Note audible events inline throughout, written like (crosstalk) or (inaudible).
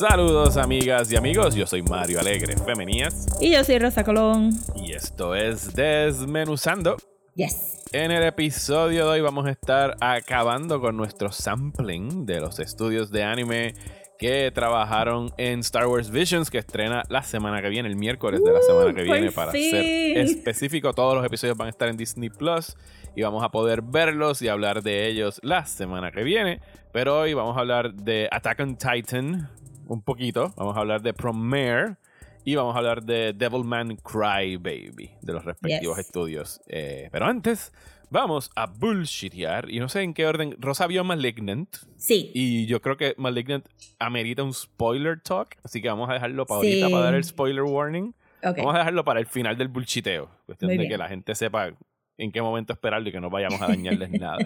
Saludos amigas y amigos, yo soy Mario Alegre Femenías Y yo soy Rosa Colón. y esto es Desmenuzando. Yes. En el episodio de hoy vamos a estar acabando con nuestro sampling de los estudios de anime que trabajaron en Star Wars Visions que estrena la semana que viene, el miércoles de la semana que viene para fin. ser específico. Todos los episodios van a estar en Disney Plus y vamos a poder verlos y hablar de ellos la semana que viene. Pero hoy vamos a hablar de Attack on Titan un poquito, vamos a hablar de Promare y vamos a hablar de Devilman Cry Baby de los respectivos Yes. estudios. Eh, pero antes, vamos a bullshitear y no sé en qué orden. Rosa vio Malignant. Sí. Y yo creo que Malignant amerita un spoiler talk. Así que vamos a dejarlo para Sí. ahorita para dar el spoiler warning. Ok. Vamos a dejarlo para el final del bullshiteo. Cuestión de que la gente sepa en qué momento esperarlo y que no vayamos a (laughs) dañarles nada.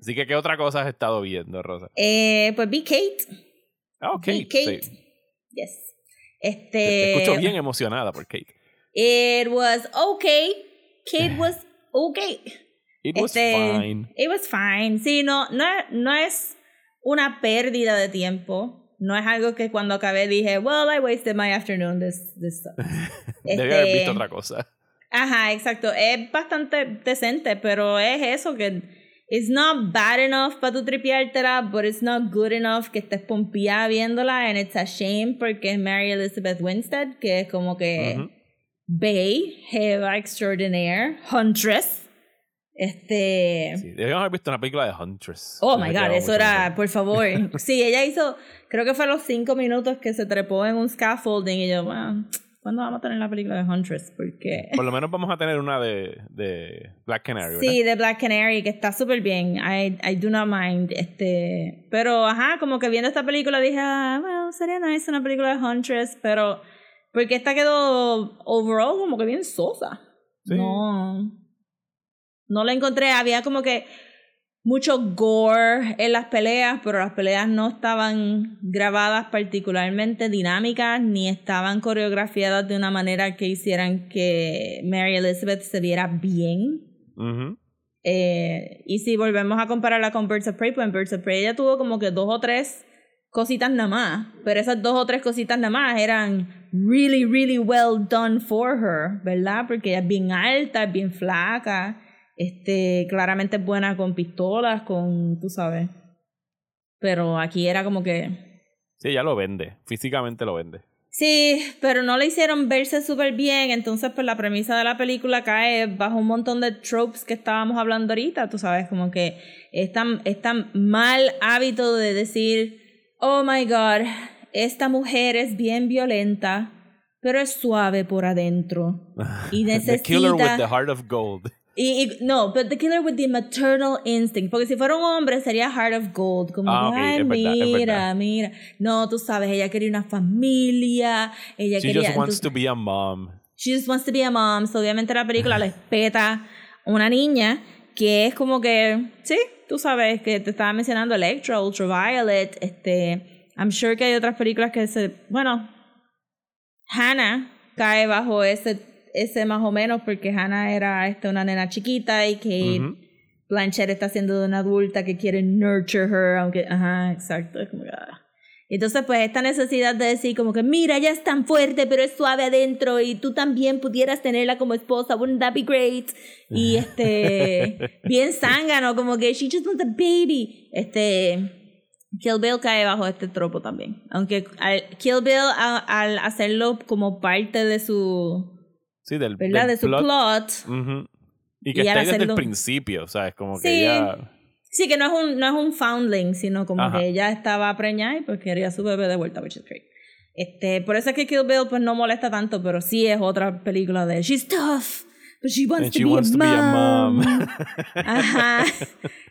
Así que, ¿qué otra cosa has estado viendo, Rosa? Eh, pues vi Kate. Ah, ok. Vi Kate. sí. Yes. Te, Este. te escucho bien emocionada por Kate. It was okay. Kate (laughs) was okay. It was Este, fine. It was fine. Sí, no, no, no es una pérdida de tiempo. No es algo que cuando acabé dije, well, I wasted my afternoon this, this (laughs) stuff. Debe haber Este, visto otra cosa. Ajá, exacto. Es bastante decente, pero es eso que it's not bad enough para tu tripiártela, but it's not good enough que estés pompeada viéndola and it's a shame porque es Mary Elizabeth Winstead, que es como que Ujú. Bay, Jeva Extraordinaire, Huntress. Este. Sí, debíamos haber visto una película de Huntress. Oh my god, eso era, mejor. por favor. (laughs) Sí, ella hizo, creo que fue a los cinco minutos que se trepó en un scaffolding y yo, bueno, ¿cuándo vamos a tener la película de Huntress? Porque. Por lo menos vamos a tener una de, de Black Canary, Sí, ¿verdad? de Black Canary, que está súper bien. I, I do not mind. Este, pero, ajá, como que viendo esta película dije, ah, bueno, sería nice una película de Huntress, pero porque esta quedó overall como que bien sosa. Sí. No. No la encontré. Había como que mucho gore en las peleas, pero las peleas no estaban grabadas particularmente dinámicas ni estaban coreografiadas de una manera que hicieran que Mary Elizabeth se viera bien. Ujú. Eh, y si volvemos a compararla con Birds of Prey, pues en Birds of Prey ella tuvo como que dos o tres cositas nada más, pero esas dos o tres cositas nada más eran really, really well done for her, ¿verdad? Porque ella es bien alta, es bien flaca, este, claramente es buena con pistolas, con, tú sabes. Pero aquí era como que Sí, ella lo vende. Físicamente lo vende. Sí, pero no le hicieron verse súper bien, entonces pues la premisa de la película cae bajo un montón de tropes que estábamos hablando ahorita, tú sabes, como que es tan, es tan mal hábito de decir, oh my god, esta mujer es bien violenta, pero es suave por adentro. (laughs) Y The killer with necesita... the heart of gold. Y, y- no, but the killer with the maternal instinct. Porque si fuera un hombre sería Heart of Gold. Como Ah, que, ok, ay, verdad, mira, mira. No, tú sabes, ella quería una familia. Ella She quería. just wants to be a mom. she just wants to be a mom. So, obviamente la película le peta a una niña que es como que, sí, tú sabes que te estaba mencionando Electra, Ultraviolet. Este, I'm sure que hay otras películas que se. Bueno, Hannah cae bajo ese, ese más o menos porque Hannah era este, una nena chiquita y que Ujú. Blanchett está siendo una adulta que quiere nurture her, aunque, ajá, exacto, es como que, ah. Entonces, pues esta necesidad de decir como que, mira, ella es tan fuerte, pero es suave adentro y tú también pudieras tenerla como esposa, wouldn't that be great? Y este, (laughs) bien zángano, como que, she just wants a baby. Este, Kill Bill cae bajo este tropo también. Aunque al, Kill Bill, a- al hacerlo como parte de su, Sí, del, ¿verdad? del De su plot. Ujú. Y que Y ahí desde el principio, o sea, es como que Sí. ella... Sí, que no es un, no es un foundling, sino como Ajá. que ella estaba preñada y pues quería a su bebé de vuelta, which is great. Este, por eso es que Kill Bill pues no molesta tanto, pero sí es otra película de She's tough, but she wants, And to, she be wants a to be a mom. mom. (laughs) Ajá.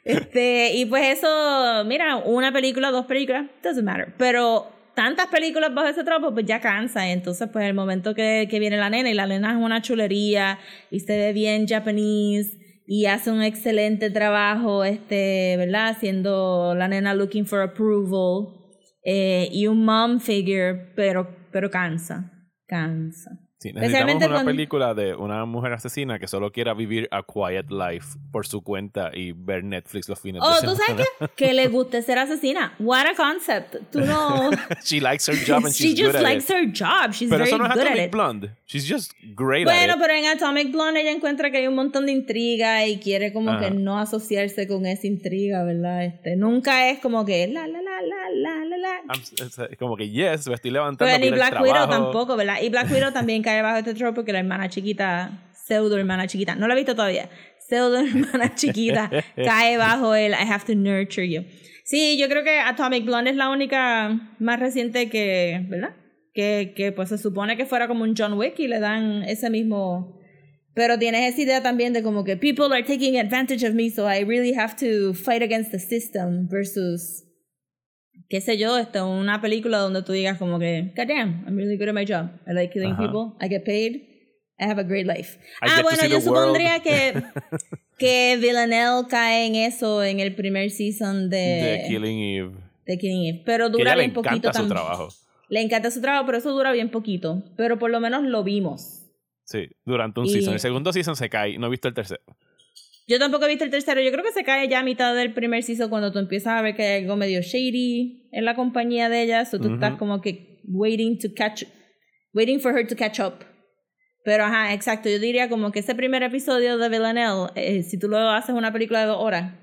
Este, y pues eso, mira, una película, dos películas, doesn't matter. Pero tantas películas bajo ese tropo, pues ya cansa. Entonces, pues el momento que, que viene la nena, y la nena es una chulería, y se ve bien japonés, y hace un excelente trabajo, este, ¿verdad? Haciendo la nena looking for approval, eh, y un mom figure, pero, pero cansa, cansa. Sí, necesitamos una cuando- película de una mujer asesina que solo quiera vivir a quiet life por su cuenta y ver Netflix los fines Oh, de ¿tú semana. sabes qué? Que le guste ser asesina. What a concept. Tú no... (laughs) She likes her job and (laughs) She she's just good at likes it. her job. She's Pero very eso no es good at Atomic. Blonde. She's just great Bueno, at it. pero en Atomic Blonde ella encuentra que hay un montón de intriga y quiere como que no asociarse con esa intriga, ¿verdad? Este, nunca es como que la la la la la la la. I'm- como que yes, me estoy levantando. Pero ni Black Widow tampoco, ¿verdad? Y Black Widow (laughs) también cae bajo este trope porque la hermana chiquita, pseudo hermana chiquita, no la he visto todavía, pseudo (laughs) hermana chiquita (laughs) cae bajo el I have to nurture you. Sí, yo creo que Atomic Blonde es la única más reciente que, ¿verdad? Que, que pues se supone que fuera como un John Wick y le dan ese mismo... Pero tienes esa idea también de como que people are taking advantage of me, so I really have to fight against the system versus qué sé yo, esto, una película donde tú digas como que, God damn, I'm really good at my job. I like killing people, I get paid, I have a great life. I ah, bueno, yo the world. supondría que, (laughs) que Villanelle cae en eso en el primer season de, Killing Eve. de Killing Eve, pero Que dura le bien poquito encanta su también. trabajo. Le encanta su trabajo, pero eso dura bien poquito. Pero por lo menos lo vimos. Sí, durante un Y- season. El segundo season se cae. No he visto el tercero. Yo tampoco he visto el tercero. Yo creo que se cae ya a mitad del primer season cuando tú empiezas a ver que hay algo medio shady en la compañía de ella. So tú estás como que waiting to catch, waiting for her to catch up. Pero ajá, exacto. Yo diría como que ese primer episodio de Villanelle, eh, si tú lo haces una película de dos horas,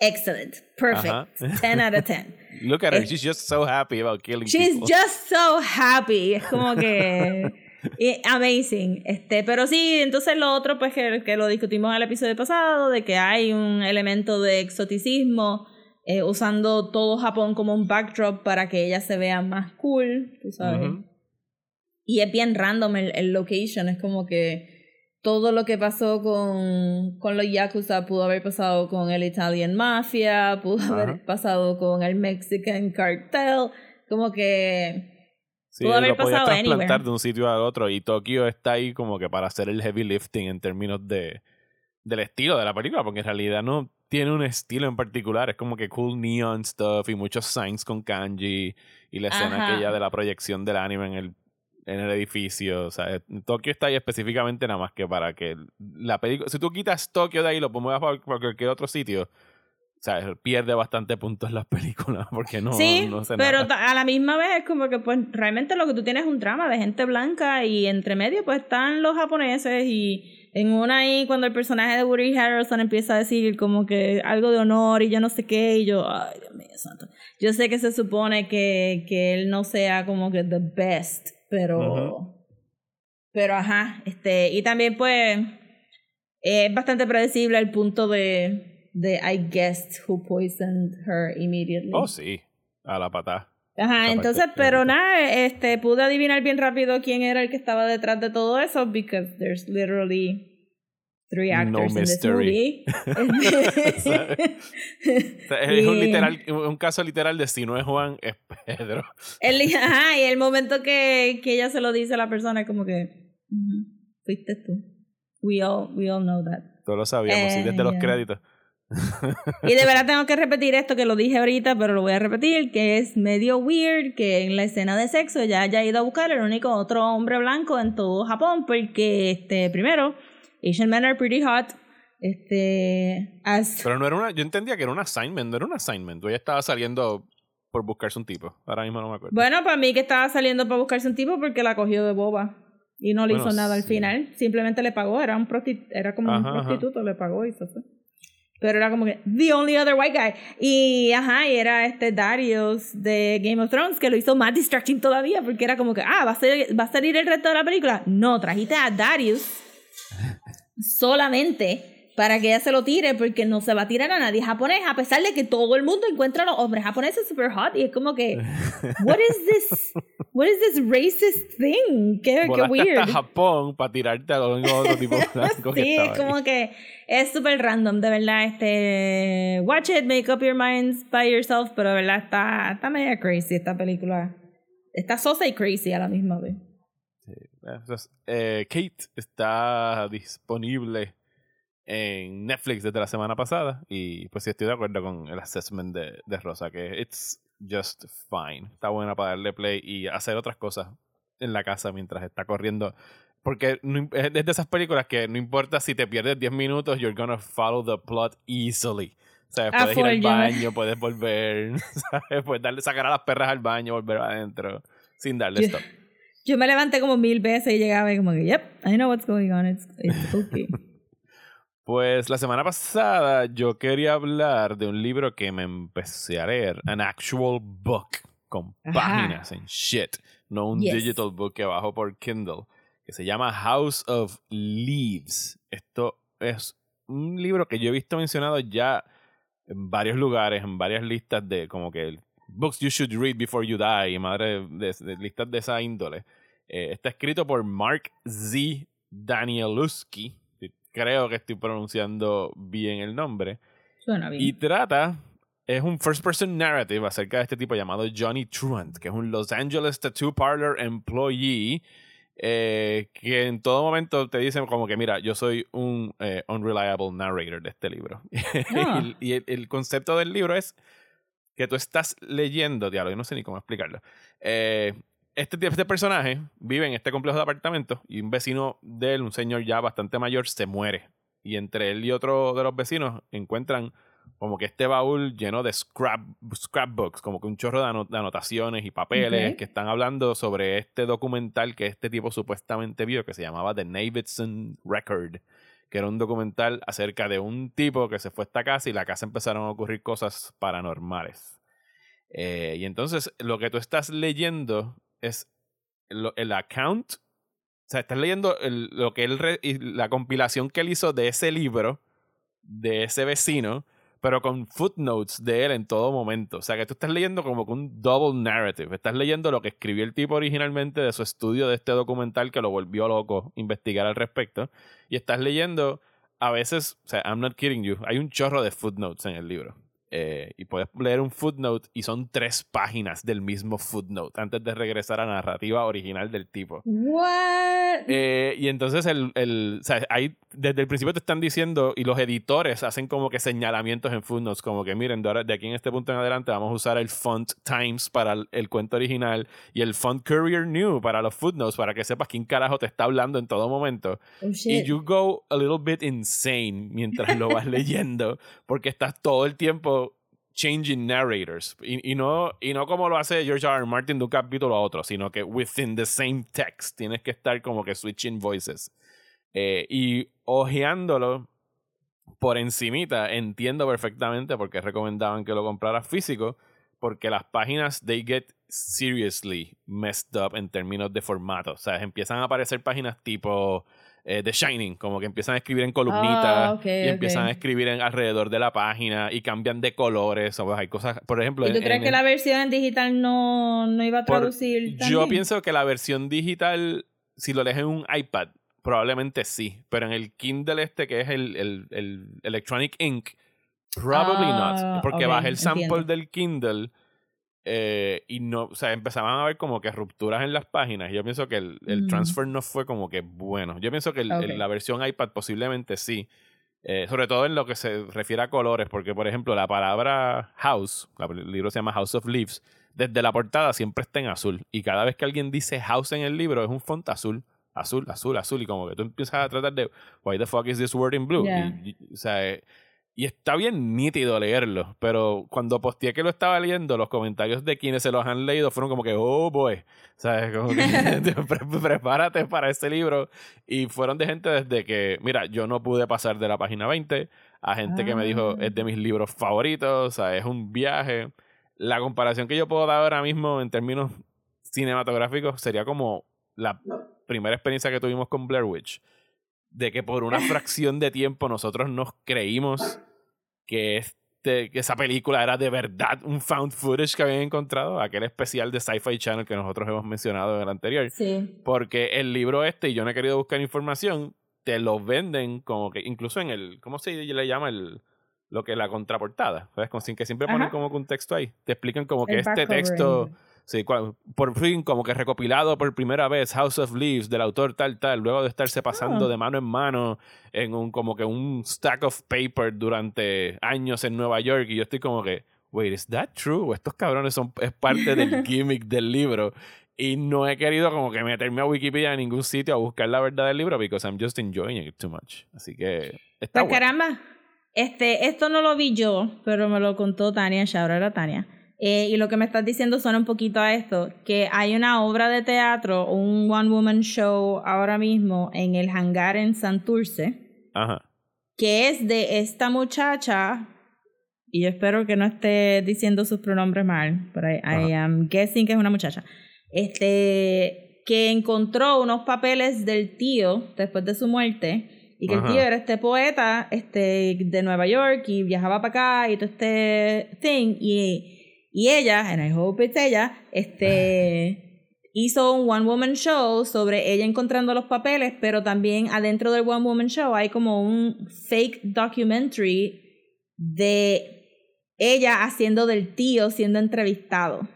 excellent, perfect, Ajá. (laughs) 10 out of 10. Look at her. Eh, She's just so happy about killing She's people. just so happy. Es como que. (laughs) y- amazing. Este, pero sí, entonces lo otro, pues que, que lo discutimos en el episodio pasado, de que hay un elemento de exoticismo, eh, usando todo Japón como un backdrop para que ella se vea más cool, tú sabes. Y es bien random el, el location, es como que todo lo que pasó con, con los Yakuza pudo haber pasado con el Italian Mafia, pudo haber Ajá. pasado con el Mexican Cartel, como que Sí, Pudo haber pasado trasplantar anywhere. de un sitio al otro y Tokio está ahí como que para hacer el heavy lifting en términos de del estilo de la película, porque en realidad no tiene un estilo en particular, es como que cool neon stuff y muchos signs con kanji y la escena Ajá. aquella de la proyección del anime en el en el edificio, o sea, Tokio está ahí específicamente nada más que para que la película, si tú quitas Tokio de ahí, lo muevas para cualquier otro sitio, o sea, pierde bastante puntos las (laughs) películas porque no, sí, no se pero a la misma vez es como que pues realmente lo que tú tienes es un drama de gente blanca y entre medio pues están los japoneses y en una ahí cuando el personaje de Woody Harrelson empieza a decir como que algo de honor y yo no sé qué y yo, ay Dios mío santo. Yo sé que se supone que, que él no sea como que the best, pero... Pero ajá, este, y también pues es bastante predecible el punto de, de I guessed who poisoned her immediately. Oh, sí, a la patada. Ajá, entonces, parte, pero nada, este, pude adivinar bien rápido quién era el que estaba detrás de todo eso, because there's literally three No actors in this mystery. movie. O (laughs) sea, (laughs) es un, literal, un caso literal de si no es Juan, es Pedro. El, ajá, y el momento que, que ella se lo dice a la persona es como que, "Ujú, fuiste tú. We all, we all know that. Todos lo sabíamos, sí, Eh, desde los ya. créditos. (laughs) Y de verdad tengo que repetir esto que lo dije ahorita, pero lo voy a repetir, que es medio weird que en la escena de sexo ya haya ido a buscar el único otro hombre blanco en todo Japón, porque este primero, Asian men are pretty hot. Este, as, Pero no era una, yo entendía que era un assignment, no era un assignment. Ella estaba saliendo por buscarse un tipo. Ahora mismo no me acuerdo. bueno, para mí que estaba saliendo para buscarse un tipo porque la cogió de boba y no le Bueno, hizo nada al final, simplemente le pagó, era un prosti- era como un ajá. prostituto, le pagó y se fue. Pero era como que the only other white guy. Y ajá, y era este Darius de Game of Thrones que lo hizo más distracting todavía porque era como que, ah, ¿va a, ser, ¿va a salir el resto de la película? No, trajiste a Darius solamente para que ella se lo tire porque no se va a tirar a nadie japonés a pesar de que todo el mundo encuentra a los hombres japoneses super hot y es como que (laughs) what is this what is this racist thing qué, qué weird hasta Japón para tirarte a algún otro tipo (laughs) blanco sí, es como ahí. que es súper random, de verdad, este, watch it, make up your minds by yourself, pero de verdad está, está media crazy esta película. está sosa y crazy a la misma vez. Entonces, eh, Kate está disponible en Netflix desde la semana pasada y pues sí estoy de acuerdo con el assessment de, de Rosa que it's just fine. Está buena para darle play y hacer otras cosas en la casa mientras está corriendo. Porque no es de esas películas que no importa si te pierdes 10 minutos, you're gonna follow the plot easily. O sea, Ah, puedes ir al baño, puedes volver, (laughs) ¿sabes? Puedes darle, sacar a las perras al baño, volver adentro, sin darle stop. Yo me levanté como mil veces y llegaba y como que, yep, I know what's going on, it's, it's okay. (laughs) Pues la semana pasada yo quería hablar de un libro que me empecé a leer, an actual book, con Ajá. páginas en shit, no un Yes. digital book que bajo por Kindle, que se llama House of Leaves. Esto es un libro que yo he visto mencionado ya en varios lugares, en varias listas de como que books you should read before you die, madre de, de listas de esa índole. Eh, está escrito por Mark Z. Danielewski. Creo que estoy pronunciando bien el nombre. Suena bien. Y trata, es un first person narrative acerca de este tipo llamado Johnny Truant, que es un Los Angeles Tattoo Parlor employee. eh, que en todo momento te dicen como que mira yo soy un eh, unreliable narrator de este libro (laughs) Ah. y, y el, el concepto del libro es que tú estás leyendo diálogo yo no sé ni cómo explicarlo eh, este, tipo- este personaje vive en este complejo de apartamentos y un vecino de él, un señor ya bastante mayor, se muere. Y entre él y otro de los vecinos encuentran como que este baúl lleno de scrap, scrapbooks, como que un chorro de, ano- de anotaciones y papeles que están hablando sobre este documental que este tipo supuestamente vio, que se llamaba The Davidson Record, que era un documental acerca de un tipo que se fue a esta casa y la casa empezaron a ocurrir cosas paranormales. Eh, y entonces lo que tú estás leyendo es lo- el account, o sea, estás leyendo el- lo que la compilación que él hizo de ese libro, de ese vecino, pero con footnotes de él en todo momento. O sea, que tú estás leyendo como que un double narrative. Estás leyendo lo que escribió el tipo originalmente de su estudio de este documental que lo volvió loco investigar al respecto. Y estás leyendo a veces, o sea, I'm not kidding you, hay un chorro de footnotes en el libro. Eh, y puedes leer un footnote y son tres páginas del mismo footnote antes de regresar a la narrativa original del tipo. What? Eh, y entonces el, el, o sea, ahí desde el principio te están diciendo y los editores hacen como que señalamientos en footnotes, como que miren, de, ahora- de aquí en este punto en adelante vamos a usar el font Times para el, el cuento original y el font Courier New para los footnotes para que sepas quién carajo te está hablando en todo momento. Oh, Y you go a little bit insane mientras lo vas (laughs) leyendo, porque estás todo el tiempo changing narrators. Y, no, y no como lo hace George R. R. Martin de un capítulo a otro, sino que within the same text tienes que estar como que switching voices. Eh, y ojeándolo por encimita, entiendo perfectamente por qué recomendaban que lo compraras físico, porque las páginas they get seriously messed up en términos de formato. O sea, empiezan a aparecer páginas tipo eh, The Shining, como que empiezan a escribir en columnitas Ah, y empiezan a escribir en alrededor de la página y cambian de colores. O, hay cosas, por ejemplo, ¿Y tú en- crees en que la versión en digital no, no iba a por- traducir yo también? pienso que la versión digital, si lo lees en un iPad, probablemente sí. Pero en el Kindle este, que es el, el, el Electronic Ink, probably Ah, not. Porque ok, bajé el sample entiendo. del Kindle eh, y no, o sea, empezaban a ver como que rupturas en las páginas. Y yo pienso que el, el Mm. transfer no fue como que bueno. Yo pienso que el- el- Ok. la versión iPad posiblemente sí. Eh, sobre todo en lo que se refiere a colores, porque por ejemplo la palabra house, el libro se llama House of Leaves, desde la portada siempre está en azul. Y cada vez que alguien dice house en el libro es un font azul, azul, azul, azul. Y como que tú empiezas a tratar de, why the fuck is this word in blue? Yeah. Y, y- o sea, eh, y está bien nítido leerlo, pero cuando posteé que lo estaba leyendo, los comentarios de quienes se los han leído fueron como que, oh boy, ¿sabes? Como que (laughs) (laughs) pre- prepárate para este libro. Y fueron de gente desde que, mira, yo no pude pasar de la página 20, a gente que me dijo, Ah. es de mis libros favoritos, o sea, es un viaje. La comparación que yo puedo dar ahora mismo en términos cinematográficos sería como la primera experiencia que tuvimos con Blair Witch de que por una fracción de tiempo nosotros nos creímos que, este, que esa película era de verdad un found footage que habían encontrado, aquel especial de Sci-Fi Channel que nosotros hemos mencionado en el anterior. Sí. Porque el libro este, y yo no he querido buscar información, te lo venden como que, incluso en el, ¿cómo se le llama el lo que la contraportada? ¿Sabes? Sin que siempre ponen como que un texto ahí. Te explican como que El este texto, Sí, por fin, como que recopilado por primera vez House of Leaves del autor tal, tal, luego de estarse pasando Ah. de mano en mano en un como que un stack of paper durante años en Nueva York. Y yo estoy como que, wait, ¿is that true? ¿O estos cabrones son es parte del (laughs) gimmick del libro? Y no he querido como que meterme a Wikipedia en ningún sitio a buscar la verdad del libro because I'm just enjoying it too much. Así que está Pues bueno. caramba, este, esto no lo vi yo, pero me lo contó Tania, shout out a Tania. Eh, y lo que me estás diciendo suena un poquito a esto, que hay una obra de teatro, un one woman show ahora mismo en el hangar en Santurce, Ajá. que es de esta muchacha, y yo espero que no esté diciendo sus pronombres mal, pero I, I am guessing que es una muchacha, este, que encontró unos papeles del tío después de su muerte, y que Ajá. el tío era este poeta este, de Nueva York y viajaba para acá y todo este thing, y, y ella, and I hope it's ella, este hizo un one woman show sobre ella encontrando los papeles, pero también adentro del one woman show hay como un fake documentary de ella haciendo del tío siendo entrevistado.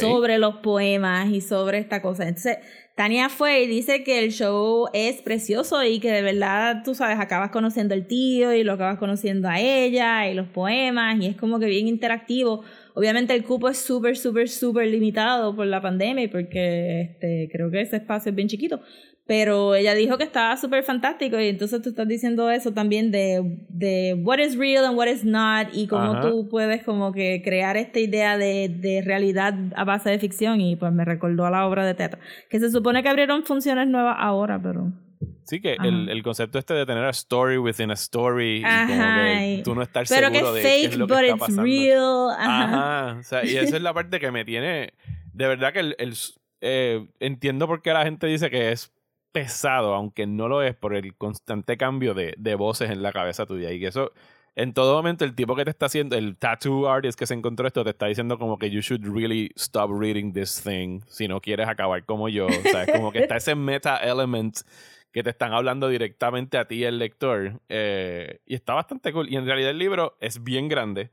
Sobre los poemas y sobre esta cosa. Entonces, Tania fue y dice que el show es precioso y que de verdad, tú sabes, acabas conociendo al tío y lo acabas conociendo a ella y los poemas y es como que bien interactivo. Obviamente el cupo es súper, súper, súper limitado por la pandemia y porque este, creo que ese espacio es bien chiquito. Pero ella dijo que estaba súper fantástico y entonces tú estás diciendo eso también de, de what is real and what is not y cómo Ajá. tú puedes como que crear esta idea de, de realidad a base de ficción y pues me recordó a la obra de teatro. Que se supone que abrieron funciones nuevas ahora, pero... Sí, que Ajá. el, el concepto este de tener a story within a story y como Ajá, que tú no estar Pero que seguro es de qué fake, es lo que but está it's real. Ajá. Ajá. O sea, y esa es la (laughs) parte que me tiene. De verdad que el, el- eh, entiendo por qué la gente dice que es pesado, aunque no lo es, por el constante cambio de, de voces en la cabeza tuya. Y que eso, en todo momento, el tipo que te está haciendo, el tattoo artist que se encontró esto, te está diciendo como que you should really stop reading this thing si no quieres acabar como yo. O sea, es como que está ese meta element que te están hablando directamente a ti, el lector. eh, y está bastante cool. Y en realidad el libro es bien grande.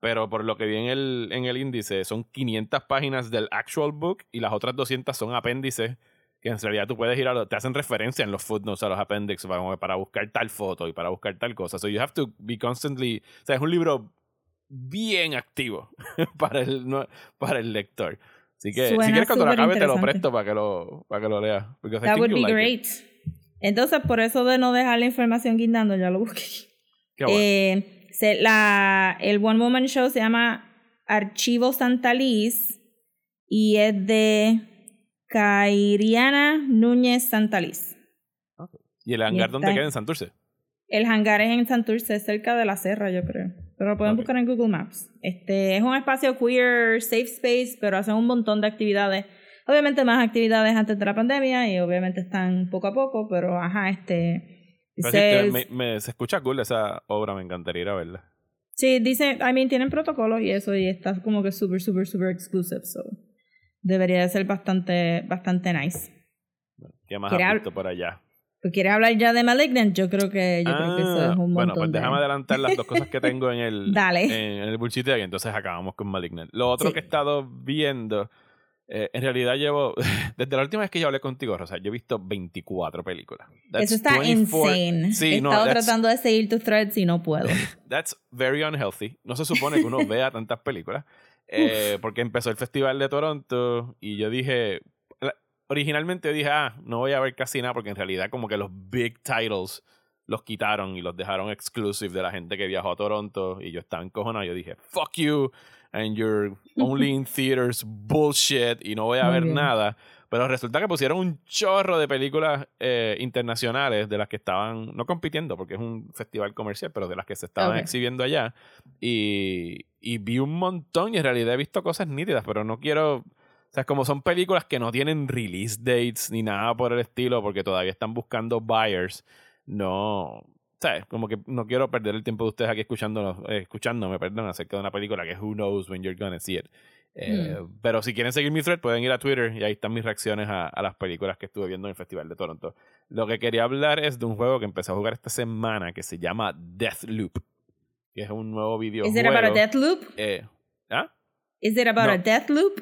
Pero por lo que vi en el, en el índice, son 500 páginas del actual book y las otras 200 son apéndices que en realidad tú puedes ir a... lo- te hacen referencia en los footnotes a los apéndices para, para buscar tal foto y para buscar tal cosa. So you have to be constantly... O sea, es un libro bien activo (laughs) para el, no- para el lector. Así que Suena si quieres cuando lo acabe te lo presto para que lo, para que lo leas. That would be like it. great. Entonces, por eso de no dejar la información guindando, ya lo busqué. Qué bueno. Eh, se- la, el One Woman Show se llama Archivo Santa Liz y es de Cairiana Núñez Santa Liz. y el hangar y está- queda en Santurce. El hangar es en Santurce, cerca de la Serra, yo creo. Pero lo pueden buscar en Google Maps. Este es un espacio queer, safe space, pero hacen un montón de actividades. Obviamente más actividades antes de la pandemia y obviamente están poco a poco, pero ajá, este... Se- me, me- se escucha cool esa obra, me encantaría ir a verla. Sí, dice, I mean, tienen protocolos y eso, y está como que súper, súper, súper exclusive, so debería de ser bastante, bastante nice. ¿Qué más ¿Quiere has visto por allá? Pues ¿Quieres hablar ya de Malignant? Yo creo que, yo creo que eso Ah, es un montón Bueno, pues de- déjame adelantar las dos cosas que tengo en el, (laughs) Dale. en el bullshit y entonces acabamos con Malignant. Lo otro Sí. que he estado viendo, eh, en realidad llevo, (laughs) desde la última vez que yo hablé contigo, Rosa, yo he visto 24 películas. That's Eso está 24 insane. Sí, He no, estado that's- tratando de seguir tus threads y no puedo. (laughs) That's very unhealthy. No se supone que uno vea tantas películas. Eh, porque empezó el Festival de Toronto y yo dije. Originalmente dije, ah, no voy a ver casi nada porque en realidad, como que los big titles los quitaron y los dejaron exclusive de la gente que viajó a Toronto y yo estaba encojonado. Yo dije, fuck you and your only in (laughs) theaters bullshit y no voy a ver nada. Pero resulta que pusieron un chorro de películas eh, internacionales de las que estaban, no compitiendo porque es un festival comercial, pero de las que se estaban Ok. exhibiendo allá. Y, y vi un montón y en realidad he visto cosas nítidas, pero no quiero... O sea, como son películas que no tienen release dates ni nada por el estilo porque todavía están buscando buyers, no... ¿Sabes? Como que no quiero perder el tiempo de ustedes aquí escuchándonos, eh, escuchándome, perdón, acerca de una película que who knows when you're gonna see it. Eh, Pero si quieren seguir mi thread, pueden ir a Twitter y ahí están mis reacciones a, a las películas que estuve viendo en el Festival de Toronto. Lo que quería hablar es de un juego que empecé a jugar esta semana que se llama Deathloop, que es un nuevo videojuego. ¿Es era para Deathloop? Eh, ¿Ah? Is it about No. a death loop?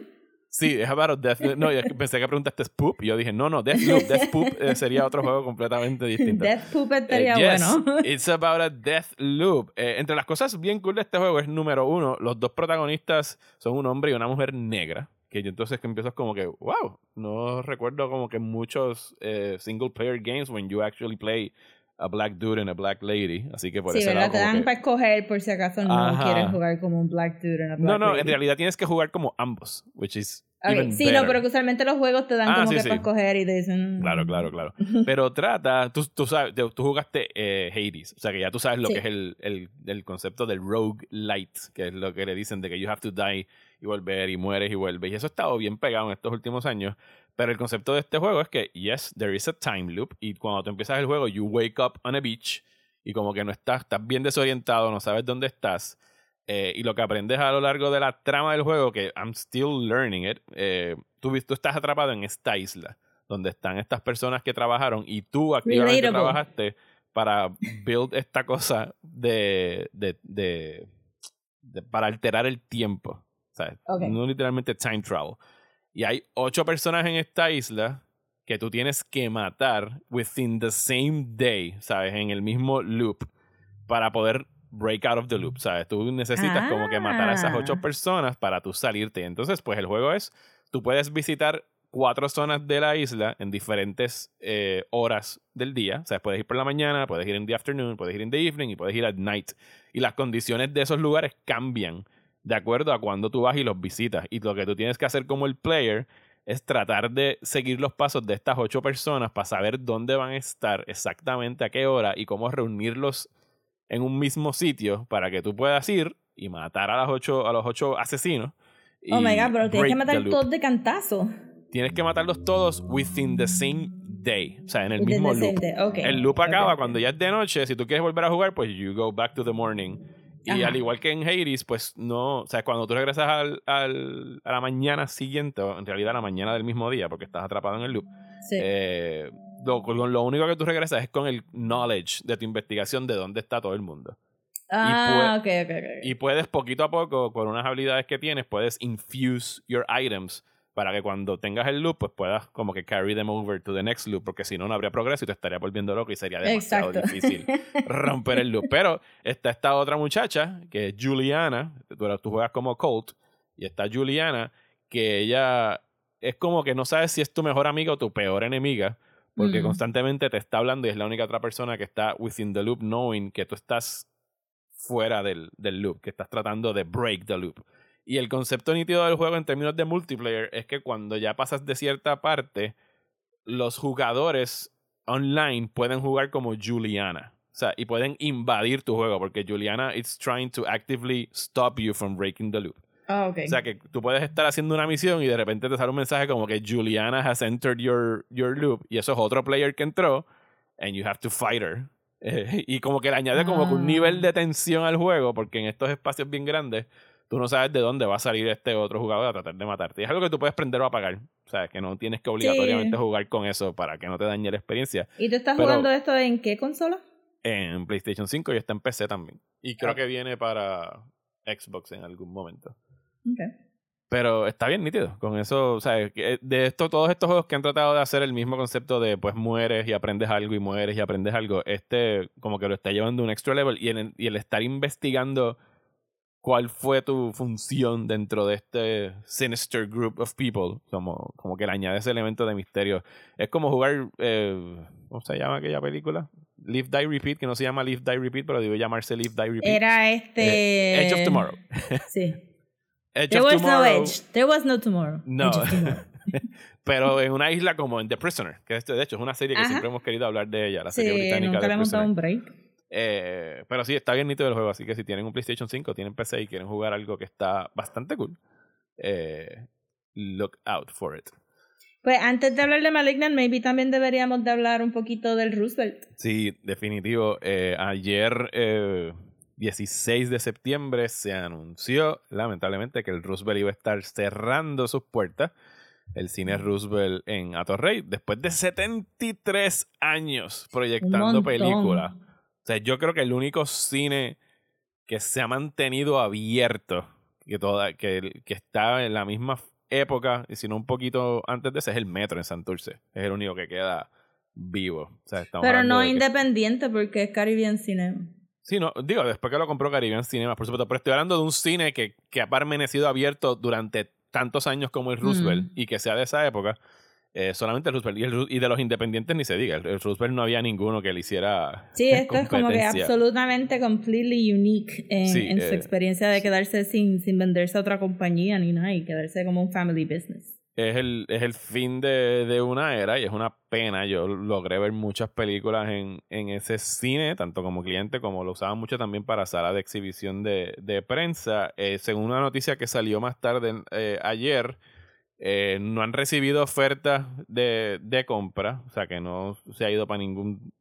Sí, es about Death No, yo pensé que preguntaste Spoop y yo dije, no, no, Deathloop, Deathloop eh, (laughs) sería otro juego completamente distinto. Death poop Eh, estaría yes, bueno. (laughs) It's about a death loop. Eh, entre las cosas bien cool de este juego es número uno, los dos protagonistas son un hombre y una mujer negra. Que yo entonces que empiezo como que, wow, no recuerdo como que muchos eh, single player games when you actually play a black dude and a black lady. Así que por Sí, ese ¿verdad? lado Te dan que- para escoger por si acaso no Ajá. quieres jugar como un black dude and a black No, no, lady. en realidad tienes que jugar como ambos, which is Ok, even Sí, better. no, pero que usualmente los juegos te dan Ah, como sí, que sí. para escoger y te dicen... mm. Claro, claro, claro. (laughs) Pero trata, tú, tú sabes, tú jugaste eh, Hades, o sea que ya tú sabes lo que es el, el, el concepto del rogue light, que es lo que le dicen de que you have to die y volver y mueres y vuelves. Y eso ha estado bien pegado en estos últimos años. Pero el concepto de este juego es que, yes, there is a time loop. Y cuando tú empiezas el juego, you wake up on a beach y como que no estás, estás bien desorientado, no sabes dónde estás. Eh, y lo que aprendes a lo largo de la trama del juego, que I'm still learning it, eh, tú, tú estás atrapado en esta isla donde están estas personas que trabajaron y tú activamente Relatable. trabajaste para build esta cosa de, de, de- de- para alterar el tiempo. ¿sabes? Ok. No literalmente time travel. Y hay ocho personas en esta isla que tú tienes que matar within the same day, ¿sabes? En el mismo loop para poder break out of the loop, ¿sabes? Tú necesitas como que matar a esas ocho Ah. personas para tú salirte. Entonces, pues el juego es, tú puedes visitar cuatro zonas de la isla en diferentes eh, horas del día. O sea, puedes ir por la mañana, puedes ir en the afternoon, puedes ir en the evening y puedes ir at night. Y las condiciones de esos lugares cambian de acuerdo a cuando tú vas y los visitas. Y lo que tú tienes que hacer como el player es tratar de seguir los pasos de estas ocho personas para saber dónde van a estar exactamente a qué hora y cómo reunirlos en un mismo sitio para que tú puedas ir y matar a, las ocho, a los ocho asesinos. Oh my god, pero tienes que matar todos de cantazo. Tienes que matarlos todos within the same day. O sea, en el Within mismo loop. El loop acaba cuando ya es de noche. Si tú quieres volver a jugar, pues you go back to the morning. Y Ajá. al igual que en Hades, pues no. O sea, cuando tú regresas al, al- a la mañana siguiente, o en realidad a la mañana del mismo día, porque estás atrapado en el loop, Sí. eh, lo, lo único que tú regresas es con el knowledge de tu investigación de dónde está todo el mundo. ah, ok, ok, ok. Y puedes poquito a poco, con unas habilidades que tienes, puedes infuse your items para que cuando tengas el loop, pues puedas como que carry them over to the next loop, porque si no, no habría progreso y te estaría volviendo loco y sería demasiado Exacto. difícil (laughs) romper el loop. Pero está esta otra muchacha, que es Juliana, tú, tú juegas como Colt, y está Juliana, que ella es como que no sabes si es tu mejor amiga o tu peor enemiga, porque Mm. constantemente te está hablando y es la única otra persona que está within the loop knowing que tú estás fuera del, del loop, que estás tratando de break the loop. Y el concepto nítido del juego en términos de multiplayer es que cuando ya pasas de cierta parte, los jugadores online pueden jugar como Juliana. O sea, y pueden invadir tu juego porque Juliana is trying to actively stop you from breaking the loop. Ah. O sea, que tú puedes estar haciendo una misión y de repente te sale un mensaje como que Juliana has entered your, your loop y eso es otro player que entró and you have to fight her. (laughs) Eh, y como que le añade como que un Ah. nivel de tensión al juego porque en estos espacios bien grandes tú no sabes de dónde va a salir este otro jugador a tratar de matarte. Y es algo que tú puedes prender o apagar. O sea, que no tienes que obligatoriamente jugar con eso para que no te dañe la experiencia. ¿Y tú estás pero- jugando esto en qué consola? En PlayStation 5 y está en PC también. Y creo Ah. que viene para Xbox en algún momento. Ok. Pero está bien nítido. Con eso, o sea, que de esto, todos estos juegos que han tratado de hacer el mismo concepto de pues mueres y aprendes algo y mueres y aprendes algo, este como que lo está llevando a un extra level y, en el, y el estar investigando cuál fue tu función dentro de este sinister group of people, como, como que le añade ese elemento de misterio. Es como jugar, eh, ¿cómo se llama aquella película? Live, Die, Repeat, que no se llama Live, Die, Repeat, pero debe llamarse Live, Die, Repeat. Era este... Edge of Tomorrow. (laughs) Sí. Edge There of was no Tomorrow. edge. There was no tomorrow. No. Tomorrow. (laughs) Pero en una isla como en The Prisoner, que este, de hecho es una serie que Ajá. siempre hemos querido hablar de ella, la serie Sí, británica nunca The le hemos dado un break. Eh, pero sí, está bien nítido el juego, así que si tienen un PlayStation 5, tienen PC y quieren jugar algo que está bastante cool, eh, look out for it. Pues antes de hablar de Malignant, maybe también deberíamos de hablar un poquito del Roosevelt. Sí, definitivo. Eh, ayer, eh, 16 de septiembre, se anunció, lamentablemente, que el Roosevelt iba a estar cerrando sus puertas. El cine Roosevelt en Atorrey, después de 73 años proyectando películas. O sea, yo creo que el único cine que se ha mantenido abierto, que, toda, que, que está en la misma época, y si no un poquito antes de ese, es el metro en Santurce. Es el único que queda vivo. O sea, estamos Pero no que- independiente porque es Caribbean Cinema. Sí, no, digo, después que lo compró Caribbean Cinema, por supuesto, pero estoy hablando de un cine que, que ha permanecido abierto durante tantos años como el Roosevelt Mm. y que sea de esa época. Eh, solamente el Roosevelt y, el y de los independientes ni se diga. El, el Roosevelt no había ninguno que le hiciera. Sí, (laughs) esto es como que absolutamente completely unique en, Sí, en su eh, experiencia de quedarse sin, sin venderse a otra compañía ni nada y quedarse como un family business. es el, es el fin de, de una era y es una pena. Yo logré ver muchas películas en, en ese cine, tanto como cliente como lo usaban mucho también para sala de exhibición de, de prensa. Eh, según una noticia que salió más tarde eh, ayer, eh, no han recibido ofertas de, de compra, o sea que no se ha ido para ningún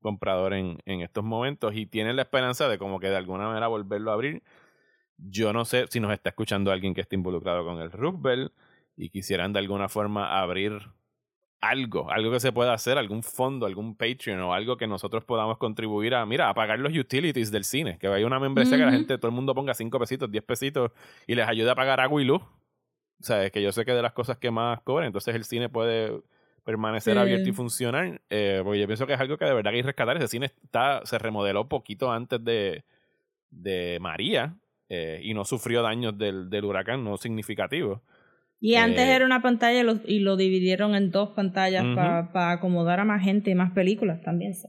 comprador en, en estos momentos y tienen la esperanza de como que de alguna manera volverlo a abrir. Yo no sé si nos está escuchando alguien que esté involucrado con el Roosevelt y quisieran de alguna forma abrir algo, algo que se pueda hacer, algún fondo, algún Patreon o algo que nosotros podamos contribuir a, mira, a pagar los utilities del cine, que vaya una membresía que la gente, todo el mundo ponga 5 pesitos, 10 pesitos y les ayude a pagar agua y luz. O sea, es que yo sé que de las cosas que más cobran, entonces el cine puede permanecer Sí. abierto y funcionar, eh, porque yo pienso que es algo que de verdad hay que rescatar. Ese cine está, se remodeló poquito antes de, de María eh, y no sufrió daños del, del huracán, no significativos. Y antes Eh, era una pantalla y lo, y lo dividieron en dos pantallas para acomodar a más gente y más películas también. so,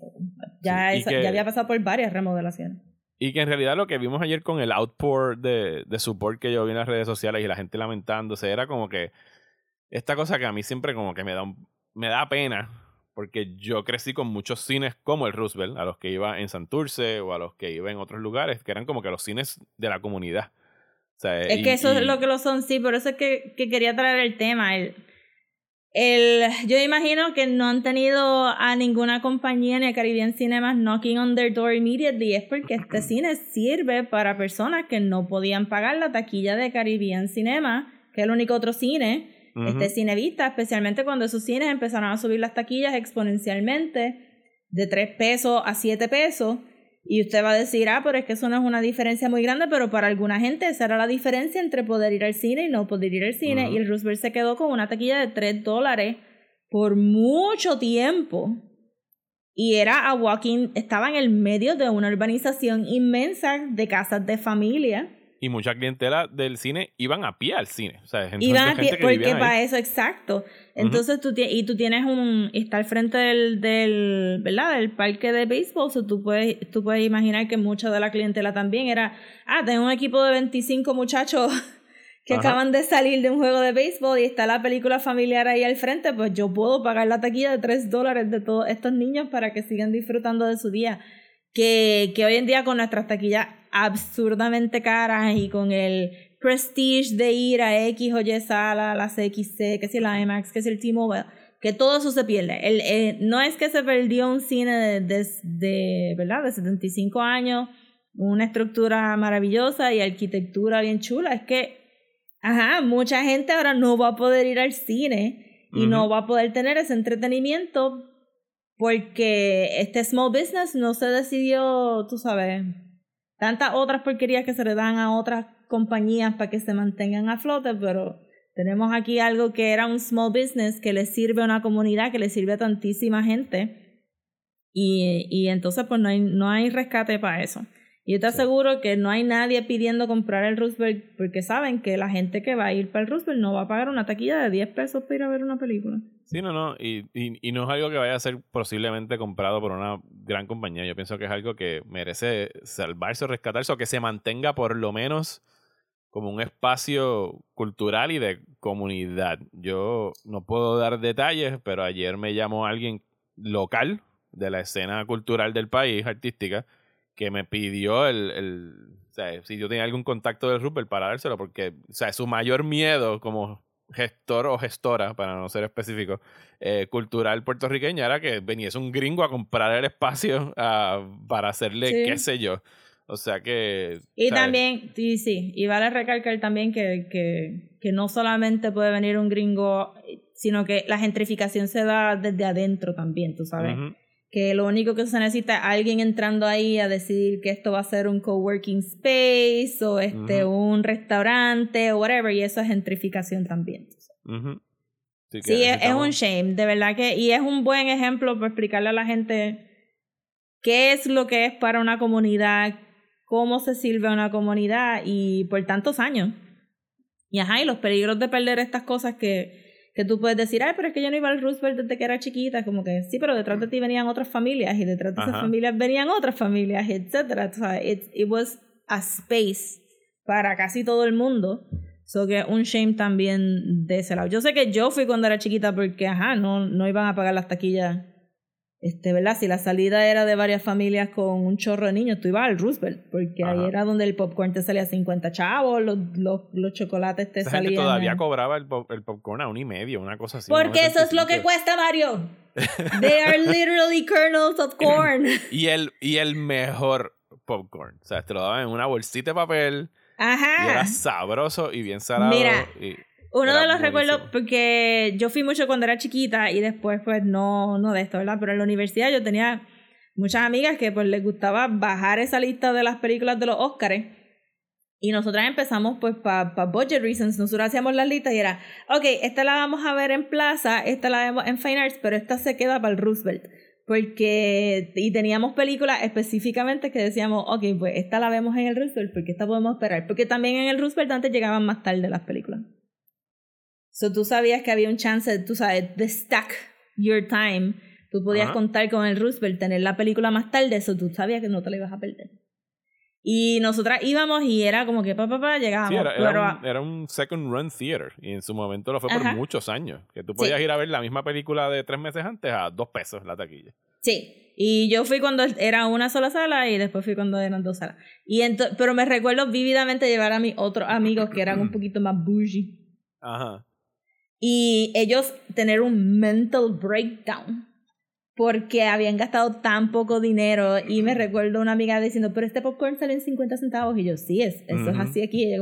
ya, Sí, y esa- que- ya había pasado por varias remodelaciones. Y que en realidad lo que vimos ayer con el outpour de, de support que yo vi en las redes sociales y la gente lamentándose era como que esta cosa que a mí siempre como que me da, un- me da pena porque yo crecí con muchos cines como el Roosevelt, a los que iba en Santurce o a los que iba en otros lugares, que eran como que los cines de la comunidad. O sea, Es y- que eso y- es lo que lo son, sí, por eso es que, que quería traer el tema. El, el, yo imagino que no han tenido a ninguna compañía ni a Caribbean Cinemas knocking on their door immediately. Es porque este cine sirve para personas que no podían pagar la taquilla de Caribbean Cinema, que es el único otro cine, Ujú. este cine vista, especialmente cuando esos cines empezaron a subir las taquillas exponencialmente de 3 pesos a 7 pesos. Y usted va a decir, ah, pero es que eso no es una diferencia muy grande, pero para alguna gente esa era la diferencia entre poder ir al cine y no poder ir al cine. Y el Roosevelt se quedó con una taquilla de 3 dólares por mucho tiempo. Y era a walking, estaba en el medio de una urbanización inmensa de casas de familia. Y mucha clientela del cine iban a pie al cine. O sea, gente- Iban a gente pie, que porque para eso, exacto. Entonces tú tienes, y tú tienes un, está al frente del, del, ¿verdad? Del parque de béisbol, so tú puedes, tú puedes imaginar que mucha de la clientela también era, ah, tengo un equipo de 25 muchachos (laughs) que Ajá. acaban de salir de un juego de béisbol y está la película familiar ahí al frente, pues yo puedo pagar la taquilla de 3 dólares de todos estos niños para que sigan disfrutando de su día. Que, que hoy en día con nuestras taquillas absurdamente caras y con el prestige de ir a X o Y sala, la CXC, que si la IMAX, que si el T-Mobile, que todo eso se pierde. El, eh, no es que se perdió un cine de, de, de, ¿verdad? de 75 años, una estructura maravillosa y arquitectura bien chula, es que, ajá, mucha gente ahora no va a poder ir al cine y no va a poder tener ese entretenimiento porque este small business no se decidió, tú sabes, tantas otras porquerías que se le dan a otras compañías para que se mantengan a flote, pero tenemos aquí algo que era un small business que le sirve a una comunidad, que le sirve a tantísima gente. Y, y entonces pues no hay, no hay rescate para eso. Y yo te aseguro que no hay nadie pidiendo comprar el Roosevelt porque saben que la gente que va a ir para el Roosevelt no va a pagar una taquilla de 10 pesos para ir a ver una película. Sí, no, no. Y, y, y no es algo que vaya a ser posiblemente comprado por una gran compañía. Yo pienso que es algo que merece salvarse o rescatarse o que se mantenga por lo menos como un espacio cultural y de comunidad. Yo no puedo dar detalles, pero ayer me llamó alguien local de la escena cultural del país, artística, que me pidió el, el o sea, si yo tenía algún contacto del Rupert para dárselo, porque o sea, su mayor miedo como gestor o gestora, para no ser específico, eh, cultural puertorriqueña era que veniese un gringo a comprar el espacio (laughs) ah, para hacerle Sí. qué sé yo. O sea que... Y ¿sabes? también, sí, sí, y vale recalcar también que, que, que no solamente puede venir un gringo, sino que la gentrificación se da desde adentro también, tú sabes. Que lo único que se necesita es alguien entrando ahí a decidir que esto va a ser un coworking space o este un restaurante o whatever y eso es gentrificación también. Sí, es, es un shame, de verdad que y es un buen ejemplo para explicarle a la gente qué es lo que es para una comunidad, cómo se sirve a una comunidad y por tantos años. Y ajá, y los peligros de perder estas cosas que que tú puedes decir, ay, pero es que yo no iba al Roosevelt desde que era chiquita, como que sí, pero detrás de ti venían otras familias y detrás de esas familias venían otras familias, etcétera. O sea, it, it was a space para casi todo el mundo. So que un shame también de ese lado. Yo sé que yo fui cuando era chiquita porque, ajá, no, no iban a pagar las taquillas. Este, ¿verdad? Si la salida era de varias familias con un chorro de niños, tú ibas al Roosevelt, porque ahí Ajá. era donde el popcorn te salía 50 chavos, los, los, los chocolates te Esa gente salían. todavía cobraba el, pop- el popcorn a un y medio, una cosa así. porque eso es lo que 1.75. cuesta, Mario. (laughs) They are literally kernels of corn. (laughs) Y el, y el mejor popcorn. O sea, te lo daban en una bolsita de papel y era Ajá. sabroso y bien salado. Mira, y- Uno Era de los buenísimo. recuerdos, porque yo fui mucho cuando era chiquita y después pues no, no de esto, ¿verdad? Pero en la universidad yo tenía muchas amigas que pues les gustaba bajar esa lista de las películas de los Oscars. Y nosotras empezamos pues para pa budget reasons, nosotros hacíamos las listas y era, ok, esta la vamos a ver en Plaza, esta la vemos en Fine Arts, pero esta se queda para el Roosevelt. Porque, y teníamos películas específicamente que decíamos, ok, pues esta la vemos en el Roosevelt, porque esta podemos esperar. Porque también en el Roosevelt antes llegaban más tarde las películas. So tú sabías que había un chance, tú sabes, de stack your time. Tú podías Ajá. contar con el Roosevelt, tener la película más tarde, eso tú sabías que no te la ibas a perder. Y nosotras íbamos y era como que pa, pa, pa, llegábamos. Sí, era, pero, era, un, era un second run theater. Y en su momento lo fue por Ajá. muchos años. Que tú podías Sí. ir a ver la misma película de tres meses antes a dos pesos la taquilla. Sí, y yo fui cuando era una sola sala y después fui cuando eran dos salas. Y pero me recuerdo vívidamente llevar a mis otros amigos que eran un (clears throat) poquito más bougie. Ajá. Y ellos tener un mental breakdown porque habían gastado tan poco dinero y me recuerdo una amiga diciendo, pero este popcorn sale en 50 centavos y yo, sí, es, eso es Ujú. así aquí. Y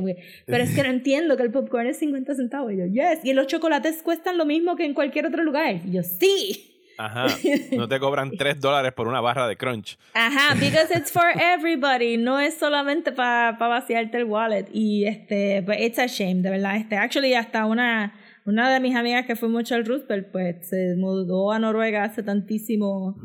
pero es que no (laughs) entiendo que el popcorn es 50 centavos. Y yo, yes, y los chocolates cuestan lo mismo que en cualquier otro lugar. Y yo, sí. Ajá. (laughs) No te cobran tres dólares por una barra de crunch. Ajá, because it's for everybody, no es solamente para vaciarte el wallet. Y este, pues it's a shame, de verdad. Este, actually, hasta una, una de mis amigas que fue mucho al Roosevelt, pues se mudó a Noruega hace tantísimos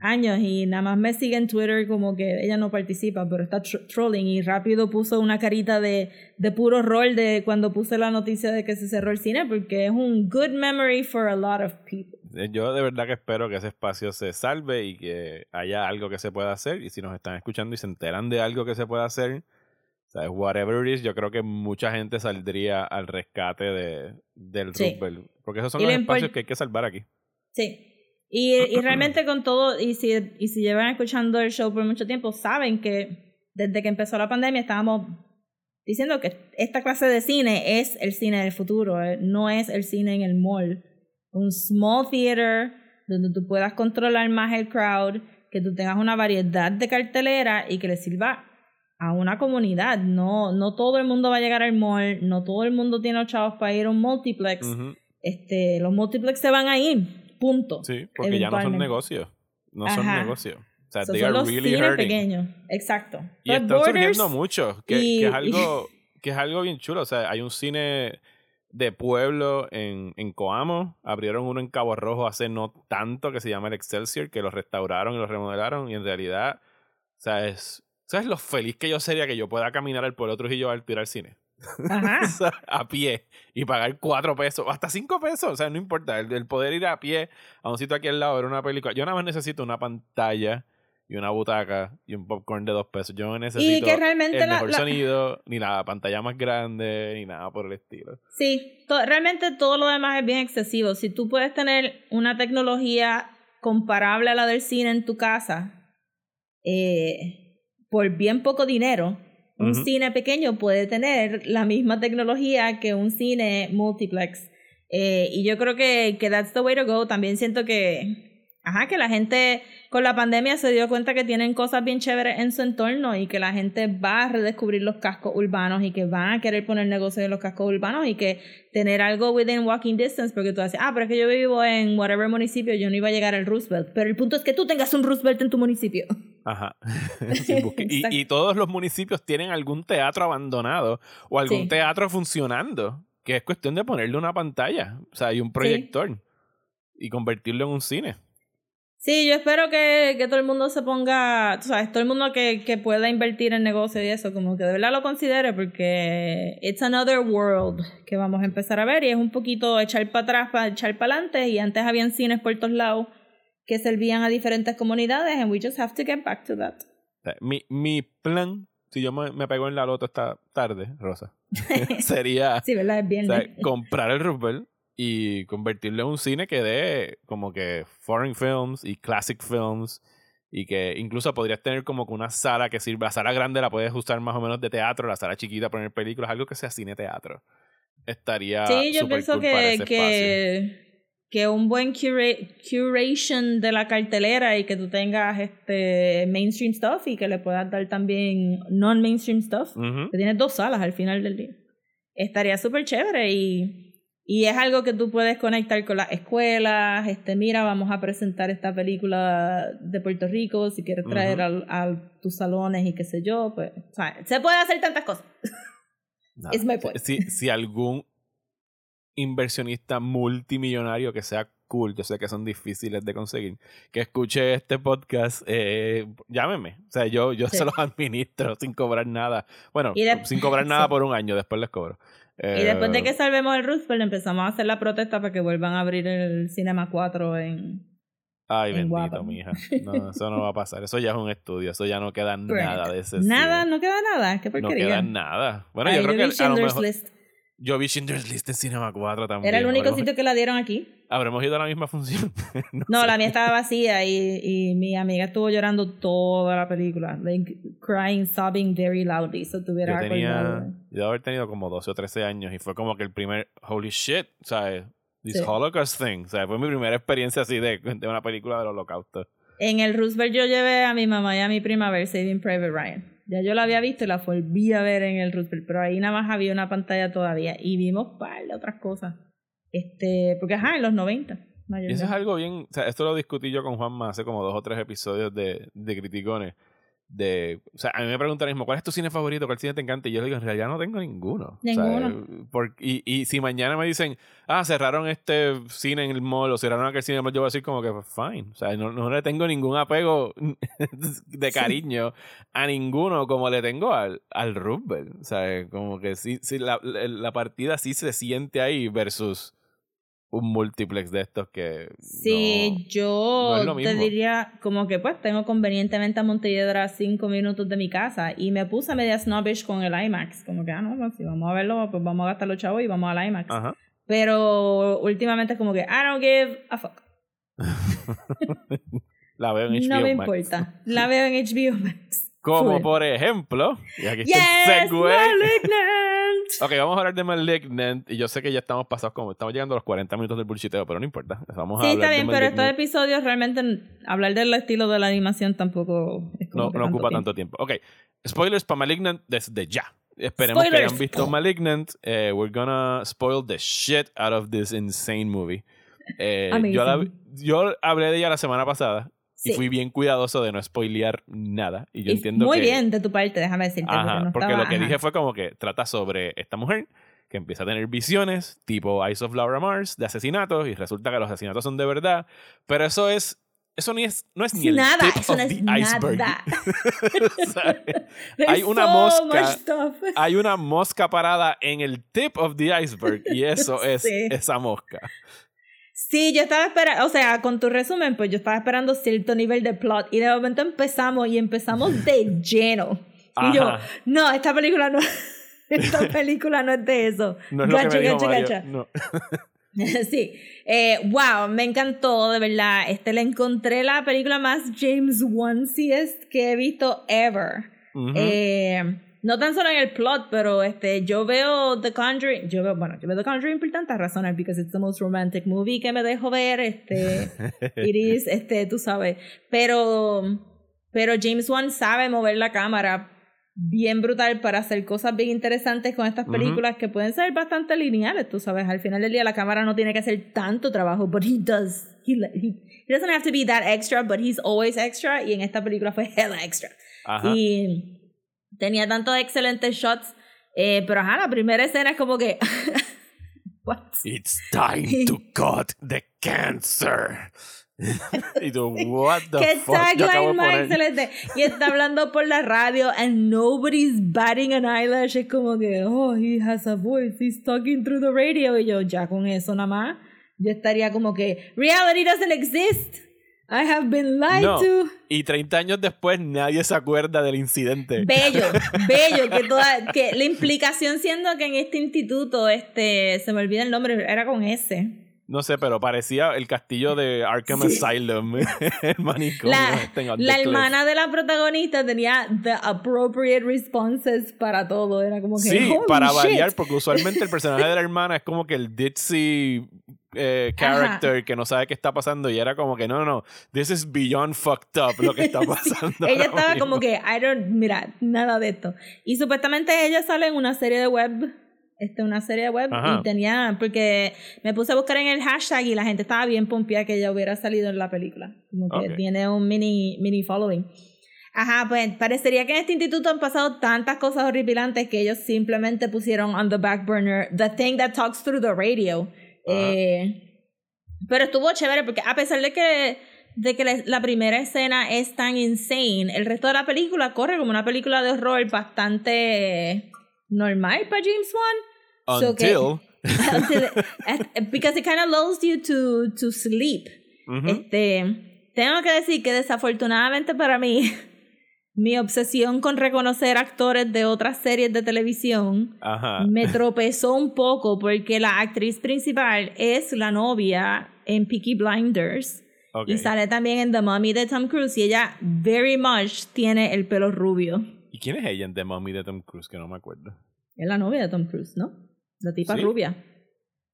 años y nada más me sigue en Twitter como que ella no participa, pero está tr- trolling y rápido puso una carita de, de puro rol de cuando puse la noticia de que se cerró el cine, porque es un good memory for a lot of people. Eh, Yo de verdad que espero que ese espacio se salve y que haya algo que se pueda hacer. Y si nos están escuchando y se enteran de algo que se pueda hacer, ¿sabes? Whatever it is, yo creo que mucha gente saldría al rescate de, del Sí. Roosevelt. Porque esos son Y los espacios que hay que salvar aquí. Sí. Y, y (clears throat) realmente con todo, y si, y si llevan escuchando el show por mucho tiempo, saben que desde que empezó la pandemia estábamos diciendo que esta clase de cine es el cine del futuro, eh, no es el cine en el mall. Un small theater donde tú puedas controlar más el crowd, que tú tengas una variedad de cartelera y que le sirva a una comunidad. No, no todo el mundo va a llegar al mall, no todo el mundo tiene los chavos para ir a un multiplex. Este, los multiplex se van a ir, punto. Sí, porque ya no son negocios. No son negocios. O sea, So, they son are los really cines hurting. pequeños, exacto. Y están surgiendo mucho, que, y- que es algo, (laughs) que es algo bien chulo. O sea, hay un cine de pueblo en, en Coamo. Abrieron uno en Cabo Rojo hace no tanto que se llama el Excelsior, que lo restauraron y lo remodelaron. Y en realidad, ¿sabes? ¿Sabes lo feliz que yo sería que yo pueda caminar al pueblo Trujillo Alto y ir al cine? Ajá. (laughs) O sea, a pie y pagar cuatro pesos, hasta cinco pesos, o sea, no importa, el, el poder ir a pie a un sitio aquí al lado, ver una película. Yo nada más necesito una pantalla y una butaca y un popcorn de dos pesos. Yo no necesito que realmente el la- mejor la- sonido, ni la pantalla más grande, ni nada por el estilo. Sí, to- realmente todo lo demás es bien excesivo. Si tú puedes tener una tecnología comparable a la del cine en tu casa, eh, por bien poco dinero, un cine pequeño puede tener la misma tecnología que un cine multiplex. Eh, y yo creo que, que that's the way to go. También siento que ajá, que la gente con la pandemia se dio cuenta que tienen cosas bien chéveres en su entorno y que la gente va a redescubrir los cascos urbanos y que van a querer poner negocio en los cascos urbanos y que tener algo within walking distance, porque tú dices, ah, pero es que yo vivo en whatever municipio, yo no iba a llegar al Roosevelt, pero el punto es que tú tengas un Roosevelt en tu municipio. Ajá. (laughs) Sí, y, todos los municipios tienen algún teatro abandonado o algún Sí. teatro funcionando, que es cuestión de ponerle una pantalla, o sea, y un proyector y convertirlo en un cine. Sí, yo espero que, que todo el mundo se ponga, tú sabes, todo el mundo que, que pueda invertir en negocio y eso, como que de verdad lo considere porque it's another world que vamos a empezar a ver y es un poquito echar para atrás, para echar para adelante y antes habían cines por todos lados que servían a diferentes comunidades and we just have to get back to that. O sea, mi, mi plan, si yo me, me pego en la loto esta tarde, Rosa, (laughs) (laughs) sería Sí, ¿verdad? Es o sea, comprar el Roosevelt y convertirlo en un cine que dé como que foreign films y classic films y que incluso podrías tener como que una sala que sirva, la sala grande la puedes usar más o menos de teatro, la sala chiquita poner películas, algo que sea cine teatro. Estaría Sí, yo pienso cool que, que, que un buen cura- curation de la cartelera y que tú tengas este mainstream stuff y que le puedas dar también non-mainstream stuff. Ujú. Que tienes dos salas al final del día. Estaría súper chévere y, y es algo que tú puedes conectar con las escuelas. Este, mira, vamos a presentar esta película de Puerto Rico si quieres traer al- a tus salones y qué sé yo. Pues, o sea, se puede hacer tantas cosas. My point. Si, si algún inversionista multimillonario que sea cool, yo sé que son difíciles de conseguir, que escuche este podcast, eh, llámeme. O sea, yo, yo Sí. se los administro sin cobrar nada. Bueno, sin cobrar nada (laughs) sí. por un año, después les cobro. Y después de Eh, que salvemos el Roosevelt empezamos a hacer la protesta para que vuelvan a abrir el Cinema 4 en... Ay, en bendito, Guapa. mija. No, eso no va a pasar. Eso ya es un estudio. Eso ya no queda (laughs) nada de ese Nada, no queda nada. Qué No porquería. queda nada. Bueno, Ay, yo creo que a lo Schindler's mejor... List. Yo vi Schindler's List en Cinema 4 también. Era el único Habremos- sitio que la dieron aquí. Habremos ido a la misma función. (laughs) no No, la mía estaba vacía y, y mi amiga estuvo llorando toda la película. Like, crying, sobbing very loudly. So tuviera Yo tenía, yo debo haber tenido como 12 o 13 años y fue como que el primer, holy shit, ¿sabes? This Sí. Holocaust thing, ¿sabes? Fue mi primera experiencia así de, de una película del holocausto. En el Roosevelt yo llevé a mi mamá y a mi prima a ver Saving Private Ryan. Ya yo la había visto y la volví a ver en el Roosevelt, pero ahí nada más había una pantalla todavía y vimos par de otras cosas. Este, porque ajá, en los 90. Y eso es algo bien, o sea, esto lo discutí yo con Juanma hace como dos o tres episodios de, de Criticones. De, o sea, a mí me preguntan mismo, ¿cuál es tu cine favorito? ¿Cuál cine te encanta? Y yo le digo, en realidad no tengo ninguno. O sea, Ninguno. por- y, y si mañana me dicen, ah, cerraron este cine en el mall o cerraron aquel cine en el mall, yo voy a decir como que, fine. O sea, no, no le tengo ningún apego (laughs) de cariño a ninguno como le tengo al, al Roosevelt. O sea, como que sí, sí la- la partida sí se siente ahí versus un multiplex de estos que Sí, no- yo no te diría como que pues tengo convenientemente a Montelledra a cinco minutos de mi casa y me puse media snobbish con el IMAX. Como que, ah, no, pues, si vamos a verlo, pues vamos a gastar los chavos y vamos al IMAX. Ajá. Pero últimamente es como que, I don't give a fuck. (laughs) La veo en HBO no me Max. importa. La veo en HBO Max. Como Full. por ejemplo, y aquí está el Yes, segue. Malignant. (laughs) Ok, vamos a hablar de Malignant. Y yo sé que ya estamos pasados como estamos llegando a los 40 minutos del bullshiteo, pero no importa. Vamos a Sí, hablar está bien, de pero estos episodios realmente hablar del estilo de la animación tampoco es como no, que no ocupa tiempo. tanto tiempo. Ok, spoilers para Malignant desde ya. Esperemos que Spoilers. hayan visto Malignant. Eh, we're gonna spoil the shit out of this insane movie. Eh, yo, la- yo hablé de ella la semana pasada y Sí. fui bien cuidadoso de no spoilear nada. Y yo Y entiendo muy que... bien de tu parte, déjame decirte. Ajá, porque, no porque estaba- lo que ajá. dije fue como que trata sobre esta mujer que empieza a tener visiones tipo Eyes of Laura Mars de asesinatos y resulta que los asesinatos son de verdad, pero eso es eso ni es no es ni el nada, tip eso of no the es iceberg. nada. (laughs) (laughs) Hay una so mosca. Hay una mosca parada en el tip of the iceberg y eso (laughs) es Sí. esa mosca. Sí, yo estaba esperando, o sea, con tu resumen, pues yo estaba esperando cierto nivel de plot y de momento empezamos y empezamos de (laughs) lleno. Y yo, Ajá. no, esta película no, (laughs) esta (laughs) película no es de eso. No es lo que Gacha, me dijo gacha, Mario. gacha. No. sí, eh, wow, me encantó, de verdad. Este, le encontré la película más James Wansiest que he visto ever. Eh, no tan solo en el plot, pero este, yo veo The Conjuring, yo veo, bueno, yo veo The Conjuring por tantas razones, because it's the most romantic movie que me dejo ver, este, (laughs) Iris, este, tú sabes, pero, pero James Wan sabe mover la cámara bien brutal para hacer cosas bien interesantes con estas películas que pueden ser bastante lineales, tú sabes, al final del día la cámara no tiene que hacer tanto trabajo, but he does, he, he, he doesn't have to be that extra, but he's always extra, y en esta película fue hella extra. Ajá. Y tenía tantos excelentes shots. Eh, pero ajá, la primera escena es como que. (laughs) What? It's time to (laughs) cut the cancer. (laughs) y tú, what the Qué fuck? Tagline más excelente. Y está hablando por la radio and nobody's batting an eyelash. Es como que, oh, he has a voice. He's talking through the radio. Y yo, ya con eso nada más, yo estaría como que, reality doesn't exist. I have been lied No. to. Y 30 años después nadie se acuerda del incidente. Bello, (laughs) bello, que toda, que la implicación siendo que en este instituto, este, se me olvida el nombre, era con S. No sé, pero parecía el castillo de Arkham Sí. Asylum. (laughs) el manicomio La, este la hermana de la protagonista tenía the appropriate responses para todo. Era como que. Sí, "Holy para shit". variar, porque usualmente el (laughs) personaje de la hermana es como que el ditzy eh, character que no sabe qué está pasando y era como que no, no, no, this is beyond fucked up lo que está (laughs) pasando. Ella estaba mismo. como que, I don't, mira, nada de esto. Y supuestamente ella sale en una serie de web, este, una serie de web, Ajá. y tenía, porque me puse a buscar en el hashtag y la gente estaba bien pompeada que ella hubiera salido en la película. Como que tiene un mini, mini following. Ajá, pues parecería que en este instituto han pasado tantas cosas horripilantes que ellos simplemente pusieron on the back burner the thing that talks through the radio. Eh, pero estuvo chévere porque a pesar de que, de que la primera escena es tan insane, el resto de la película corre como una película de horror bastante normal para James Wan. So Until. (laughs) Until it- because it kind of lulls you to, to sleep. Ujú. Este, tengo que decir que desafortunadamente para mí, (laughs) mi obsesión con reconocer actores de otras series de televisión Ajá. me tropezó un poco porque la actriz principal es la novia en Peaky Blinders Ok. y sale también en The Mummy de Tom Cruise y ella very much tiene el pelo rubio. ¿Y quién es ella en The Mummy de Tom Cruise? Que no me acuerdo. Es la novia de Tom Cruise, ¿no? La tipa ¿Sí? rubia.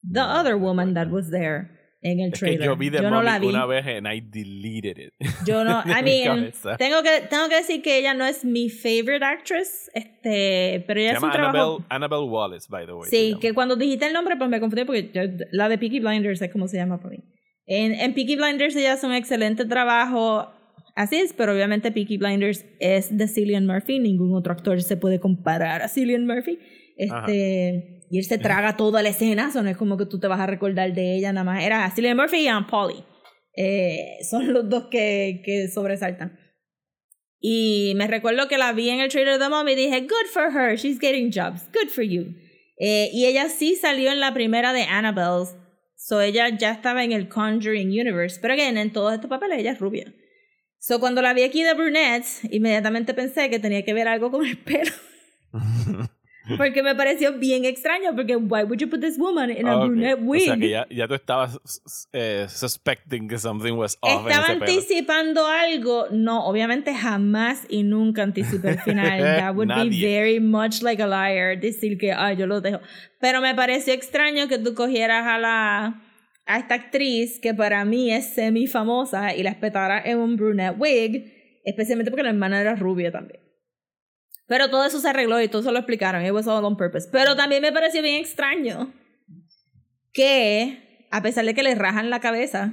The No, other no woman that was there en el Es que trailer. yo vi The no Mummy la vi. una vez and I deleted it. Yo no, (laughs) I mean, tengo que, tengo que decir que ella no es mi favorite actress, este, pero ella Se es un llama trabajo... Annabelle, Annabelle Wallace, by the way. Sí, llama. que cuando dijiste el nombre, pues me confundí porque yo- la de Peaky Blinders es como se llama para mí. En, en Peaky Blinders ella hace un excelente trabajo, así es, pero obviamente Peaky Blinders es de Cillian Murphy, ningún otro actor se puede comparar a Cillian Murphy. Este, y él se traga toda la escena, eso no es como que tú te vas a recordar de ella nada más. Era Cillian Murphy y Aunt Polly. Eh, son los dos que, que sobresaltan. Y me recuerdo que la vi en el trailer de Mom y dije, good for her, she's getting jobs, good for you. Eh, y ella sí salió en la primera de Annabelle, so ella ya estaba en el Conjuring Universe, pero again, en todos estos papeles ella es rubia. So cuando la vi aquí de brunette, inmediatamente pensé que tenía que ver algo con el pelo. (laughs) porque me pareció bien extraño, porque why would you put this woman in a Ah, ok. brunette wig? O sea que ya, ya tú estabas eh, suspecting que something was off en Estaba ese pelo. anticipando algo. No, obviamente jamás y nunca anticipé el final. (laughs) That would be very much like a liar. Decir que, ay, yo lo dejo. Pero me pareció extraño que tú cogieras a la a esta actriz que para mí es semi famosa y la espetaras en un brunette wig, especialmente porque la hermana era rubia también. Pero todo eso se arregló y todo eso lo explicaron. It was all on purpose. Pero también me pareció bien extraño que, a pesar de que le rajan la cabeza,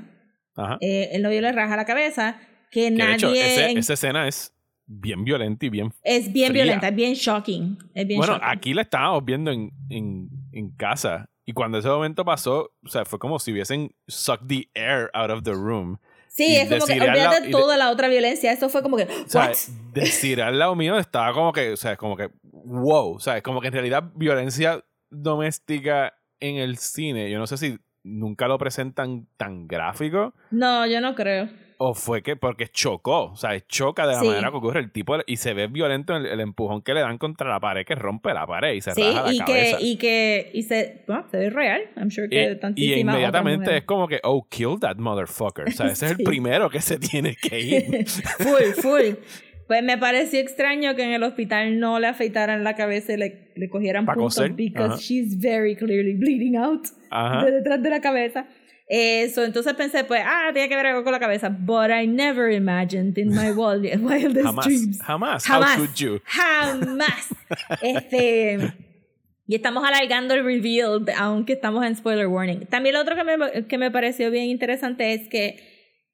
Ajá. eh, el novio le raja la cabeza, que, Que de nadie... hecho, ese- esa escena es bien violenta y bien... es bien fría. violenta, es bien shocking. Es bien bueno, shocking. aquí la estábamos viendo en, en, en casa. Y cuando ese momento pasó, o sea, fue como si hubiesen sucked the air out of the room. Sí, es como que olvídate de- toda la otra violencia. Eso fue como que... O sea, decir al lado mío estaba como que, o sea, como que, wow. O sea, como que en realidad violencia doméstica en el cine, yo no sé si nunca lo presentan tan gráfico No, yo no creo. O fue que porque chocó, o sea, choca de la Sí. manera que ocurre el tipo y se ve violento el, el empujón que le dan contra la pared que rompe la pared y se Sí, raja la y que, cabeza. y que, y se, bueno, se ve real. I'm sure que Y- y, tantísimas inmediatamente es como que, oh, kill that motherfucker. O sea, ese es (laughs) Sí. el primero que se tiene que ir. (laughs) full, full. Pues me pareció extraño que en el hospital no le afeitaran la cabeza y le, le cogieran puntos because ajá. she's very clearly bleeding out de detrás de la cabeza. Eso, entonces pensé, pues, ah, tiene que ver algo con la cabeza. But I never imagined in my (laughs) wild- wildest Jamás. dreams. Jamás. Jamás. How could you? Jamás. (laughs) este. Y estamos alargando el reveal, aunque estamos en spoiler warning. También lo otro que me, que me pareció bien interesante es que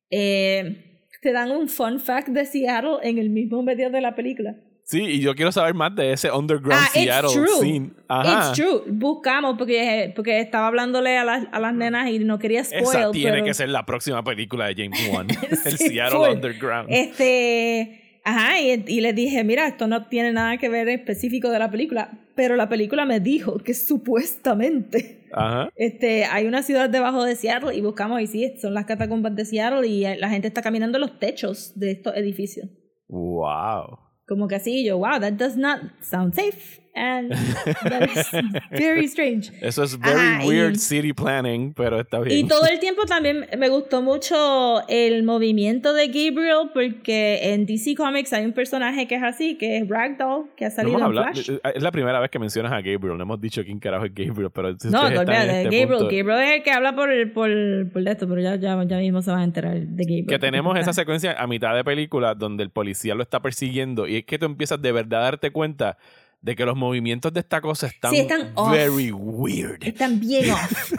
eh, te dan un fun fact de Seattle en el mismo medio de la película. Sí, y yo quiero saber más de ese underground Ah, it's Seattle true. scene. Ajá. It's true. Buscamos porque, porque estaba hablándole a las, a las nenas y no quería spoil. Esa tiene pero- que ser la próxima película de James (laughs) Wan. el Sí, Seattle full. Underground. Este. Ajá, y, y les dije, mira, esto no tiene nada que ver específico de la película, pero la película me dijo que supuestamente Ajá. este, hay una ciudad debajo de Seattle y buscamos y sí, son las catacumbas de Seattle y la gente está caminando en los techos de estos edificios. Wow. Como que así, yo, wow, that does not sound safe. And (laughs) that is very strange. Eso es very Ajá, y- weird city planning, pero está bien. Y todo el tiempo también me gustó mucho el movimiento de Gabriel, porque en DC Comics hay un personaje que es así, que es Ragdoll, que ha No salido hemos en hablado- Flash. es la primera vez que mencionas a Gabriel. No hemos dicho quién carajo es Gabriel, pero si No, olvídate, este Gabriel. punto- Gabriel es el que habla por, por, por esto, pero ya, ya, ya mismo se van a enterar de Gabriel. Que tenemos esa secuencia a mitad de película donde el policía lo está persiguiendo y es que tú empiezas de verdad a darte cuenta de que los movimientos de esta cosa están, Sí, están off. very weird. Están bien (laughs) off.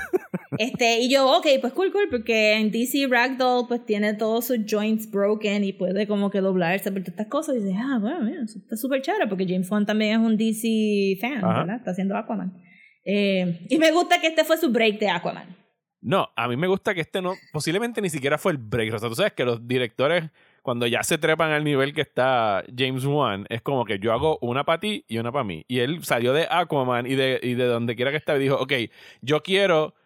Este, y yo, ok, pues cool, cool, porque en DC Ragdoll pues tiene todos sus joints broken y puede como que doblarse por todas estas cosas. Y dices, ah, bueno, mira, eso está súper chévere porque James Wan también es un DC fan, Ajá. ¿verdad? Está haciendo Aquaman. Eh, y me gusta que este fue su break de Aquaman. No, a mí me gusta que este no, posiblemente ni siquiera fue el break. O sea, tú sabes que los directores, cuando ya se trepan al nivel que está James Wan, es como que yo hago una para ti y una para mí. Y él salió de Aquaman y de, y de donde quiera que estaba y dijo, ok, yo quiero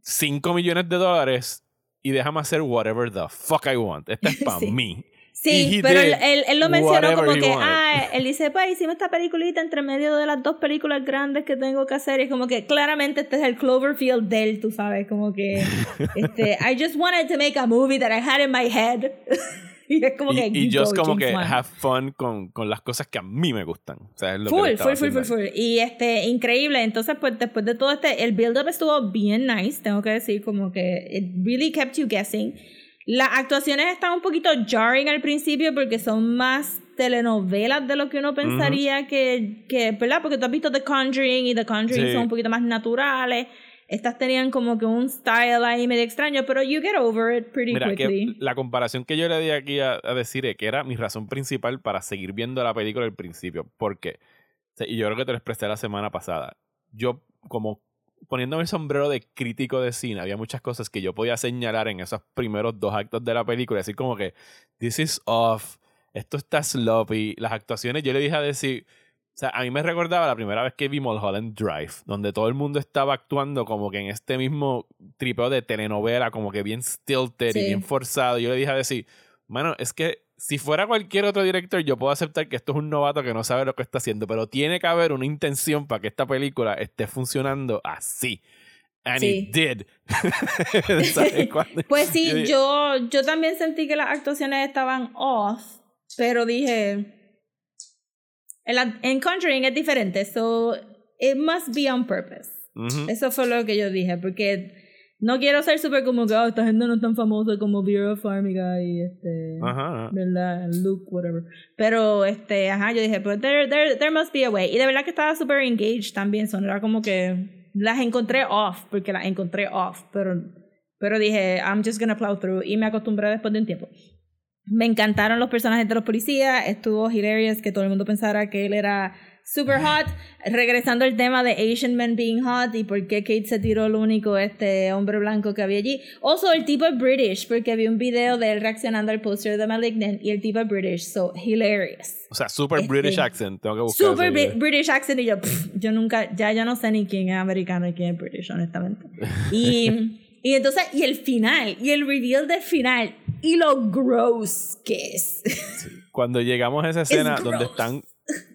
5 millones de dólares y déjame hacer whatever the fuck I want. Esta es para (laughs) Sí. mí. Sí, pero él, él, él lo mencionó como que, ah, él dice, pues hicimos esta peliculita entre medio de las dos películas grandes que tengo que hacer. Y es como que claramente este es el Cloverfield de él, tú sabes, como que, (laughs) este, I just wanted to make a movie that I had in my head. (laughs) y (laughs) es como que, Y, y you just go, como James que Wan. have fun con, con las cosas que a mí me gustan. O sea, es lo que Full, estaba full, full, full, full. Y este, increíble. Entonces, pues después de todo este, el build-up estuvo bien nice, tengo que decir, como que it really kept you guessing. Las actuaciones están un poquito jarring al principio porque son más telenovelas de lo que uno pensaría que, que, ¿verdad? Porque tú has visto The Conjuring y The Conjuring Sí. son un poquito más naturales. Estas tenían como que un style ahí medio extraño, pero you get over it pretty Mira, que quickly. la comparación que yo le di aquí a, a decir es que era mi razón principal para seguir viendo la película al principio. Porque, y yo creo que te lo expresé la semana pasada, yo como poniéndome el sombrero de crítico de cine, había muchas cosas que yo podía señalar en esos primeros dos actos de la película, decir como que, this is off, esto está sloppy, las actuaciones, yo le dije a decir, o sea, a mí me recordaba la primera vez que vi Mulholland Drive, donde todo el mundo estaba actuando como que en este mismo tripeo de telenovela, como que bien stilted y Sí. bien forzado. Yo le dije a decir, mano, es que si fuera cualquier otro director, yo puedo aceptar que esto es un novato que no sabe lo que está haciendo, pero tiene que haber una intención para que esta película esté funcionando así. And Sí. it did. (laughs) (laughs) Pues sí, yo, yo también sentí que las actuaciones estaban off, pero dije, en, Conjuring es diferente, so it must be on purpose. ujú. Eso fue lo que yo dije, porque no quiero ser súper como que, oh, esta gente no es tan famosa como Vera Farmiga y este... Ajá, ajá. ¿verdad? Luke, whatever. Pero, este, ajá, yo dije, pero there, there, there must be a way. Y de verdad que estaba súper engaged también, son, era como que las encontré off, porque las encontré off, pero, pero dije, I'm just gonna plow through, y me acostumbré después de un tiempo. Me encantaron los personajes de los policías, estuvo hilarious que todo el mundo pensara que él era super hot. Regresando al tema de Asian men being hot y por qué Kate se tiró el único este hombre blanco que había allí. Also, el tipo es British, porque vi un video de él reaccionando al póster de Malignant y el tipo es British, so hilarious. O sea, super Este, British accent. Tengo que buscar Super. British accent y yo, pff, yo nunca, ya yo no sé ni quién es americano y quién es British, honestamente. Y, (laughs) y entonces, y el final, y el reveal del final, y lo gross que es. Cuando llegamos a esa escena donde están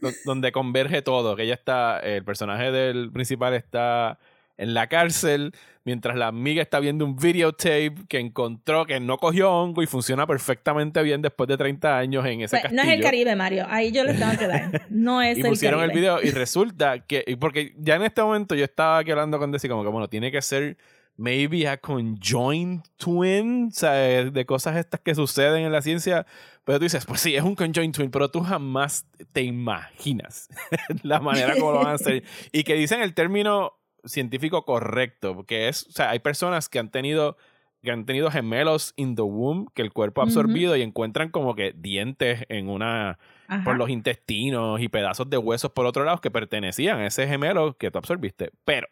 do- donde converge todo, que ella está, el personaje del principal está en la cárcel, mientras la amiga está viendo un videotape que encontró que no cogió hongo y funciona perfectamente bien después de 30 años en ese Pues, castillo. no es el Caribe, Mario. Ahí yo le (laughs) tengo que dar. No es y el pusieron el Caribe. video y resulta que porque ya en este momento yo estaba aquí hablando con Desi como que bueno tiene que ser maybe a conjoined twin o sea de cosas estas que suceden en la ciencia pero tú dices pues sí es un conjoined twin pero tú jamás te imaginas (laughs) la manera como lo van a hacer y que dicen el término científico correcto porque es o sea hay personas que han tenido que han tenido gemelos in the womb que el cuerpo ha absorbido y encuentran como que dientes en una Ajá. por los intestinos y pedazos de huesos por otro lado que pertenecían a ese gemelo que tú absorbiste. Pero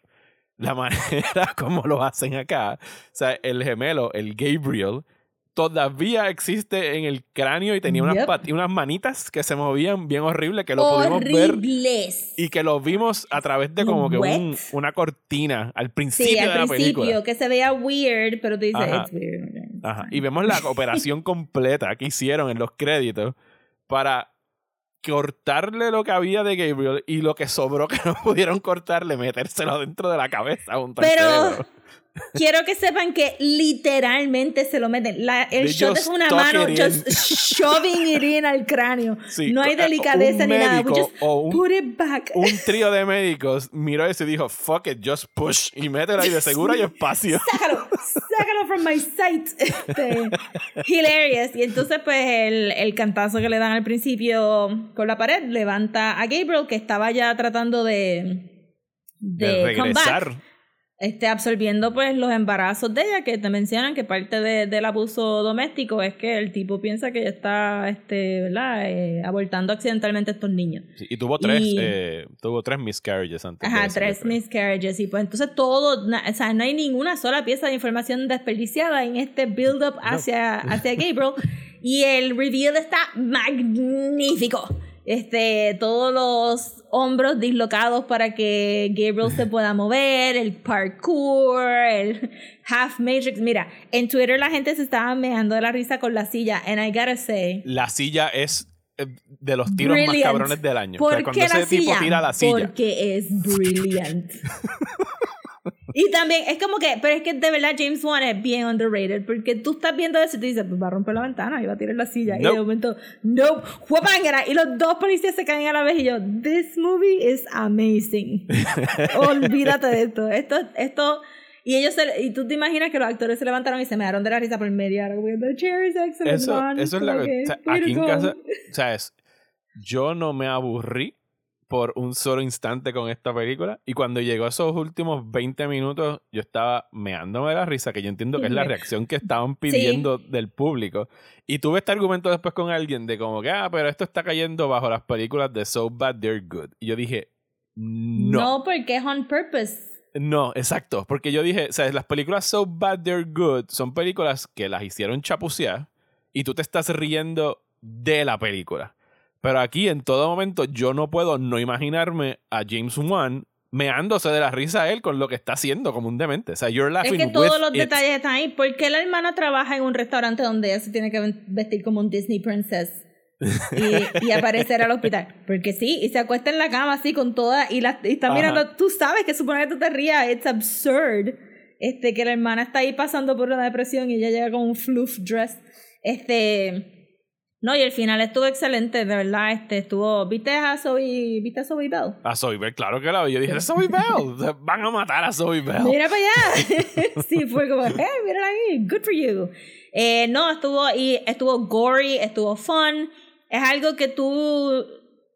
la (laughs) manera como lo hacen acá, o sea, el gemelo, el Gabriel, todavía existe en el cráneo y tenía unas, Yep. unas manitas que se movían bien horrible, que lo pudimos ver Horribles. y que lo vimos a través de como que un- una cortina al principio Sí, de la al principio, película. que se veía weird, pero tú dices, Ajá. it's weird. okay, it's Ajá. fine". Y vemos la operación (laughs) completa que hicieron en los créditos para cortarle lo que había de Gabriel y lo que sobró que (laughs) no pudieron cortarle, metérselo dentro de la cabeza junto al Pero cerebro. Quiero que sepan que literalmente se lo meten. La- el They shot es una mano just in. shoving it in al cráneo. (laughs) Sí, no hay delicadeza ni nada. We just un- put it back. Un trío de médicos miró eso y dijo, fuck it, just push y mételo ahí de (laughs) seguro hay espacio. (laughs) sácalo, sácalo from my sight. Este, hilarious. Y entonces, pues, el, el cantazo que le dan al principio con la pared levanta a Gabriel, que estaba ya tratando de, de, De come back, regresar. Este, absorbiendo, pues, los embarazos de ella, que te mencionan que parte de- del abuso doméstico es que el tipo piensa que ella está, este, ¿verdad?, eh, abortando accidentalmente a estos niños. Sí, y tuvo tres, Y- eh, tuvo tres miscarriages antes. de Ajá, eso, tres miscarriages. Y pues entonces todo, na- o sea, no hay ninguna sola pieza de información desperdiciada en este build-up hacia, hacia (laughs) Gabriel. y el reveal está magnífico. Este, todos los hombros dislocados para que Gabriel se pueda mover, el parkour, el half matrix. Mira, en Twitter la gente se estaba meando de la risa con la silla. And I gotta say, La silla es eh, de los tiros más cabrones del año. O ¿Por sea, cuando qué ese la tipo silla? tira la silla. Porque es brilliant. (laughs) y también es como que, pero es que de verdad James Wan es bien underrated, porque tú estás viendo eso y tú dices, pues va a romper la ventana y va a tirar la silla. Y Nope. de momento, no, ¡Juapángara! Y los dos policías se caen a la vez y yo, this movie is amazing. (laughs) Olvídate de esto. Esto, esto, y ellos se, y tú te imaginas que los actores se levantaron y se me dieron de la risa por media hora. The chair is excellent, Eso, Wan". eso es la Como que, o sea, Aquí en casa, o sea, es, yo no me aburrí por un solo instante con esta película. Y cuando llegó esos últimos 20 minutos, yo estaba meándome de la risa, que yo entiendo que es la Sí. reacción que estaban pidiendo del público. Y tuve este argumento después con alguien de como que, ah, pero esto está cayendo bajo las películas de So Bad They're Good. Y yo dije, no. No, porque es on purpose. No, exacto. Porque yo dije, o sea, las películas So Bad They're Good son películas que las hicieron chapucear y tú te estás riendo de la película. Pero aquí en todo momento yo no puedo no imaginarme a James Wan meándose de la risa a él con lo que está haciendo como un demente. O sea, you're Es laughing que todos los it. detalles están ahí. ¿Por qué la hermana trabaja en un restaurante donde ella se tiene que vestir como un Disney princess? Y, y (laughs) aparecer al hospital. Porque sí, y se acuesta en la cama así con toda. Y, la, y está Ajá. mirando. Tú sabes que supone que tú te rías. It's absurd. Este, que la hermana está ahí pasando por una depresión y ella llega con un fluff dress. Este. No, y el final estuvo excelente, de verdad. Este estuvo. ¿Viste a Zoe, ¿viste a Zoe Bell? A Zoe Bell, claro que la vi. Yo dije, Zoe Bell. (laughs) Van a matar a Zoe Bell. Mira para allá. (laughs) sí, fue como, hey, mírala ahí, good for you. Eh, no, estuvo y estuvo gory, estuvo fun. Es algo que tú,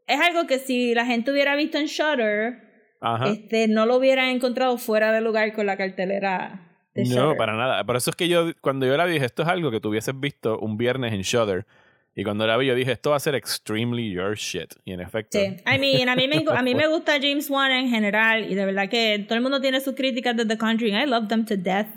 es algo que si la gente hubiera visto en Shutter, Ajá. este, no lo hubieran encontrado fuera de lugar con la cartelera de No, Shudder. para nada. Por eso es que yo, cuando yo la dije, esto es algo que tú hubieses visto un viernes en Shudder. Y cuando la vi, yo dije, esto va a ser extremely your shit. Y en efecto. Sí, I mean, a mí, me, a mí me gusta James Wan en general y de verdad que todo el mundo tiene sus críticas de The Conjuring. I love them to death.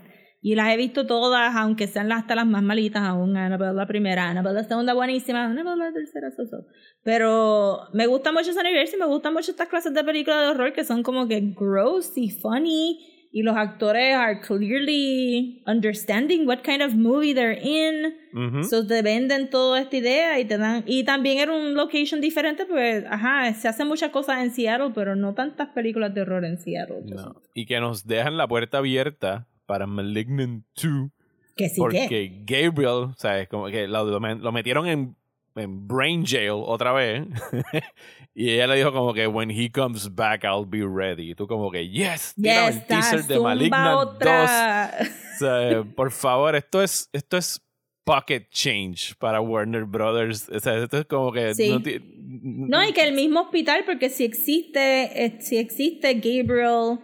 Y las he visto todas, aunque sean hasta las más malitas aún. Annabelle la primera, Annabelle la segunda buenísima, Annabelle la tercera, so, so. Pero me gusta mucho ese universo y me gustan mucho estas clases de películas de horror que son como que gross y funny. Y los actores are clearly understanding what kind of movie they're in. Ujú. So te venden toda esta idea y te dan. Y también era un location diferente, pues, ajá, se hacen muchas cosas en Seattle, pero no tantas películas de horror en Seattle. yo No. Y que nos dejan la puerta abierta para Malignant 2. Que sí porque que. Gabriel, ¿sabes? Como que lo, lo metieron en, en Brain Jail otra vez. (laughs) y ella le dijo como que when he comes back I'll be ready. Y tú como que yes, Yes, el teaser de Malignant 2. otra. O sea, por favor, esto es esto es pocket change para Warner Brothers. O sea, esto es como que Sí. no, ti- No, y que el mismo hospital, porque si existe, eh, si existe Gabriel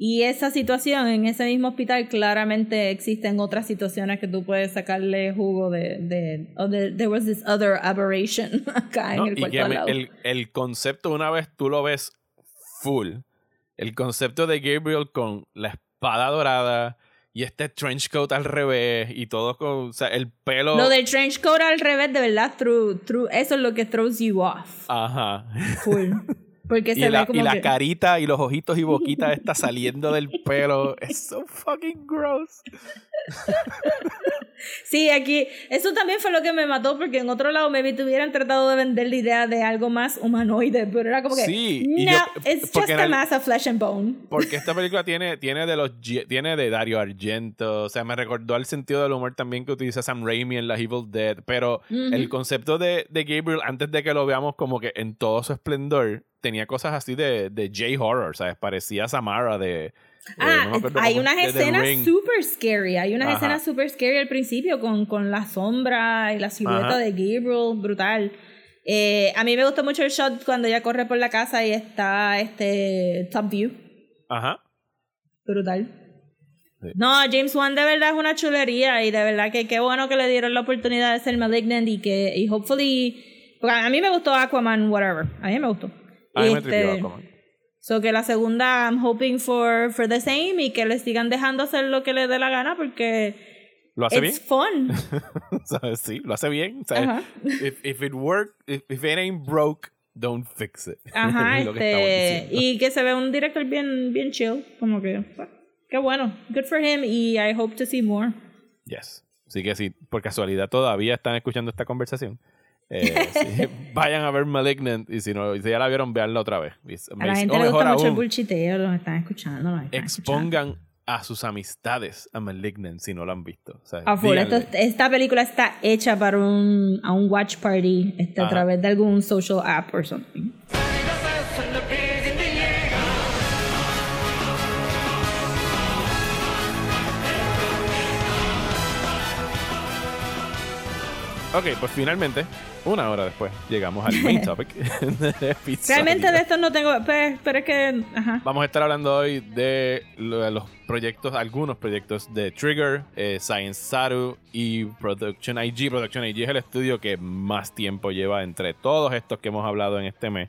y esa situación en ese mismo hospital, claramente existen otras situaciones que tú puedes sacarle jugo de, de, oh, there was this other aberration (laughs) acá No, en el cuarto al lado. el, el concepto, una vez tú lo ves full, el concepto de Gabriel con la espada dorada y este trench coat al revés y todo con, o sea, el pelo... Lo del trench coat al revés, de verdad, through, through, eso es lo que throws you off. Ajá. Full. (laughs) Porque Y se la, ve como y la que- carita y los ojitos y boquita (laughs) está saliendo del pelo. Es so fucking gross. Sí, aquí, eso también fue lo que me mató, porque en otro lado maybe te hubieran tratado de vender la idea de algo más humanoide, pero era como que, Sí, y no, yo- it's just a el- mass of flesh and bone. Porque esta (laughs) película tiene, tiene de los tiene de Dario Argento. O sea, me recordó al sentido del humor también que utiliza Sam Raimi en la Evil Dead. Pero el concepto de, de Gabriel, antes de que lo veamos como que en todo su esplendor, tenía cosas así de, de J-horror, ¿sabes? Parecía Samara de. eh, Ah, no me acuerdo hay unas escenas super scary. Hay unas Ajá. escenas super scary al principio con, con la sombra y la silueta Ajá. de Gabriel, brutal. Eh, a mí me gustó mucho el shot cuando ella corre por la casa y está este top view. Ajá. Brutal. Sí. No, James Wan de verdad es una chulería y de verdad que qué bueno que le dieron la oportunidad de ser Malignant y que, y hopefully, porque a mí me gustó Aquaman, whatever, a mí me gustó. A mí me Este, Aquaman. So que la segunda, I'm hoping for, for the same y que le sigan dejando hacer lo que le dé la gana porque ¿Lo hace bien? it's fun. (laughs) ¿Sabes? Sí, lo hace bien. ¿sabes? Ajá. If, if it work, if, if it ain't broke, don't fix it. (laughs) Ajá, que este, diciendo. y que se ve un director bien, bien chill, como que, qué bueno, good for him y I hope to see more. Yes. Así que si por casualidad todavía están escuchando esta conversación, eh, sí, (laughs) (laughs) vayan a ver Malignant y si no, y si ya la vieron, veanla otra vez. It's A la gente O le gusta mucho el bullshiteo, los están escuchando, los están escuchando. expongan a sus amistades a Malignant si no lo han visto. O sea, A full, esto- esta película está hecha para un, a un watch party este, a través de algún social app or something. Ok, pues finalmente, una hora después, llegamos al main topic (laughs) episodio. Realmente de estos no tengo, pues, pero es que, ajá. Vamos a estar hablando hoy de de los proyectos, algunos proyectos de Trigger, eh, Science Saru y Production IG. Production IG es el estudio que más tiempo lleva entre todos estos que hemos hablado en este mes.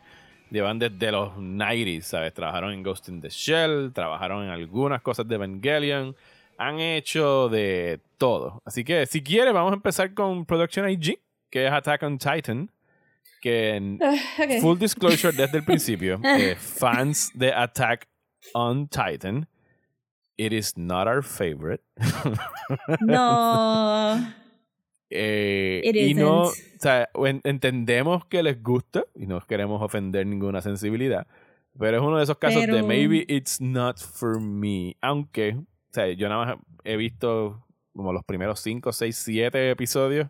Llevan desde los 90s, ¿sabes? Trabajaron en Ghost in the Shell, trabajaron en algunas cosas de Evangelion, han hecho de todo. Así que si quieres, vamos a empezar con Production IG, que es Attack on Titan. Que en. (laughs) Full disclosure desde el principio, (laughs) eh, fans de Attack on Titan, it is not our favorite. (laughs) No. Eh, It y no, o sea, en- entendemos que les gusta y no queremos ofender ninguna sensibilidad, pero es uno de esos casos de maybe it's not for me. Aunque, o sea, yo nada más he visto como los primeros 5, 6, 7 episodios.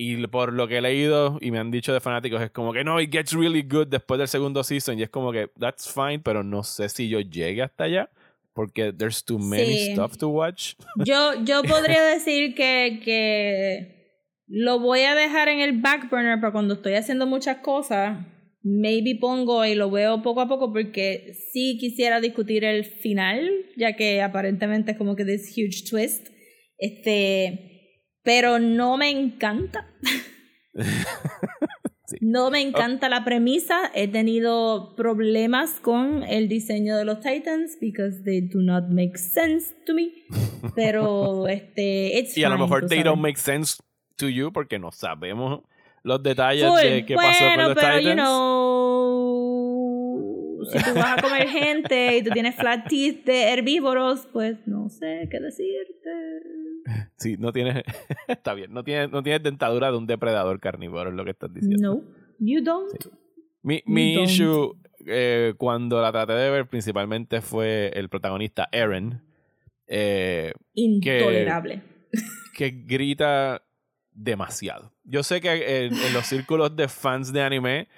Y por lo que he leído y me han dicho de fanáticos, es como que no, it gets really good después del segundo season. Y es como que that's fine, pero no sé si yo llegue hasta allá. Porque there's too many Sí. stuff to watch. (laughs) Yo, yo podría decir que, que lo voy a dejar en el back burner para cuando estoy haciendo muchas cosas. Maybe pongo y lo veo poco a poco porque sí quisiera discutir el final, ya que aparentemente es como que this huge twist. Este, pero no me encanta. (laughs) No me encanta la premisa. He tenido problemas con el diseño de los Titans because they do not make sense to me. (laughs) Pero este, it's Y a lo mejor they sabes. don't make sense to you porque no sabemos los detalles Full. de qué pasó con los pero Titans. you know, si tú vas a comer (laughs) gente y tú tienes flat teeth de herbívoros, pues no sé qué decirte. (laughs) Sí, no tienes. (laughs) está bien. No tienes, no tienes dentadura de un depredador carnívoro, es lo que estás diciendo. No, you don't. Mi, You mi don't. issue eh, cuando la traté de ver principalmente fue el protagonista Eren, eh, Intolerable. que grita demasiado. Yo sé que en, en los círculos de fans de anime,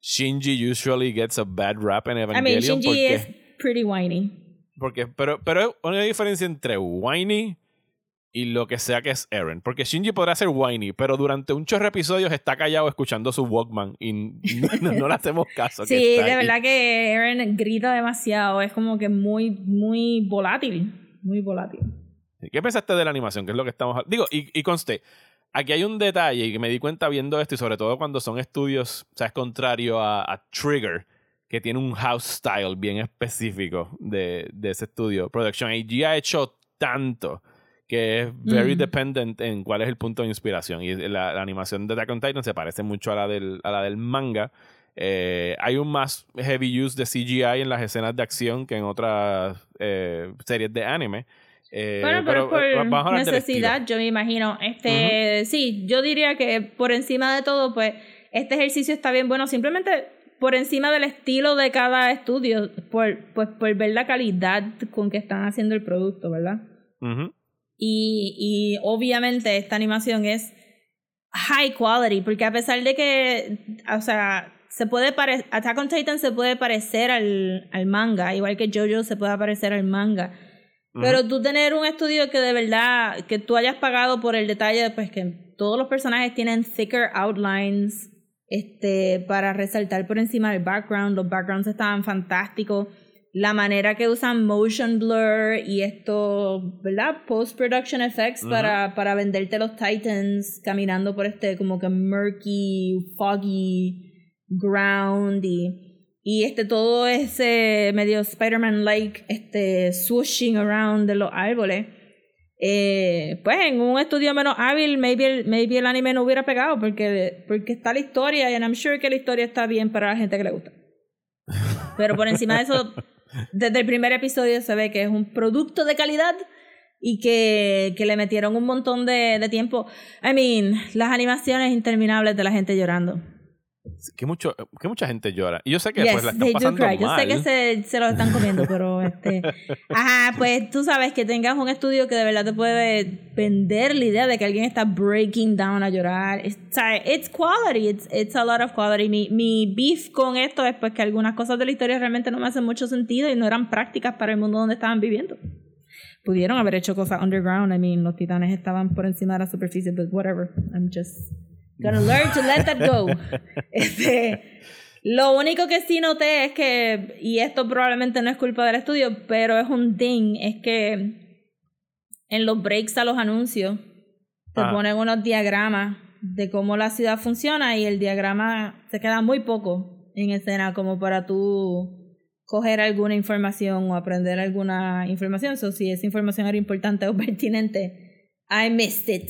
Shinji usually gets a bad rap en I mean, Evangelion Shinji porque, es pretty whiny. porque pero pero hay una diferencia entre whiny y lo que sea que es Eren, porque Shinji podrá ser whiny, pero durante un chorro de episodios está callado escuchando su Walkman y (laughs) no, no le hacemos caso. Sí, de ahí. verdad que Eren grita demasiado. Es como que muy, muy volátil. Muy volátil. ¿Qué pensaste de la animación? Que es lo que estamos. Digo, y, y conste, aquí hay un detalle que me di cuenta viendo esto, y sobre todo cuando son estudios, o sea, es contrario a, a Trigger, que tiene un house style bien específico de, de ese estudio. Production AG ha hecho tanto que es very Mm. dependent en cuál es el punto de inspiración. Y la, la animación de Attack on Titan se parece mucho a la del, a la del manga. Eh, hay un más heavy use de CGI en las escenas de acción que en otras eh, series de anime. Eh, Bueno, pero, pero, por necesidad, yo me imagino. Este, sí, yo diría que por encima de todo, pues, este ejercicio está bien bueno. Simplemente por encima del estilo de cada estudio, por, pues, por ver la calidad con que están haciendo el producto, ¿verdad? Ujú. Y, y obviamente esta animación es high quality, porque a pesar de que, o sea, se puede parecer, Attack on Titan se puede parecer al, al manga, igual que JoJo se puede parecer al manga. Pero tú tener un estudio que de verdad, que tú hayas pagado por el detalle, pues que todos los personajes tienen thicker outlines, este, para resaltar por encima del background, los backgrounds estaban fantásticos, la manera que usan motion blur y esto, ¿verdad? Post-production effects para, para venderte los Titans caminando por este como que murky, foggy ground y, y este todo ese medio Spider-Man-like este swooshing around de los árboles. Eh, pues en un estudio menos hábil, maybe el, maybe el anime no hubiera pegado porque, porque está la historia y I'm sure que la historia está bien para la gente que le gusta. Pero por encima de eso, desde el primer episodio se ve que es un producto de calidad y que, que le metieron un montón de, de tiempo. I mean, las animaciones interminables de la gente llorando. Que, mucho, que mucha gente llora. Y yo sé que Yes, pues la están pasando cry. Yo mal. sé que se, se lo están comiendo, (laughs) pero este. Ajá, pues tú sabes que tengas un estudio que de verdad te puede vender la idea de que alguien está breaking down a llorar. It's, it's quality, it's, it's a lot of quality. Mi, mi beef con esto es pues que algunas cosas de la historia realmente no me hacen mucho sentido y no eran prácticas para el mundo donde estaban viviendo. Pudieron haber hecho cosas underground. I mean, los titanes estaban por encima de la superficie, but whatever. I'm just gonna learn to let that go. (laughs) Este, lo único que sí noté es que, y esto probablemente no es culpa del estudio, pero es un ding, es que en los breaks a los anuncios te Ah. ponen unos diagramas de cómo la ciudad funciona y el diagrama se queda muy poco en escena como para tú coger alguna información o aprender alguna información. So, si esa información era importante o (laughs) pertinente, I missed it.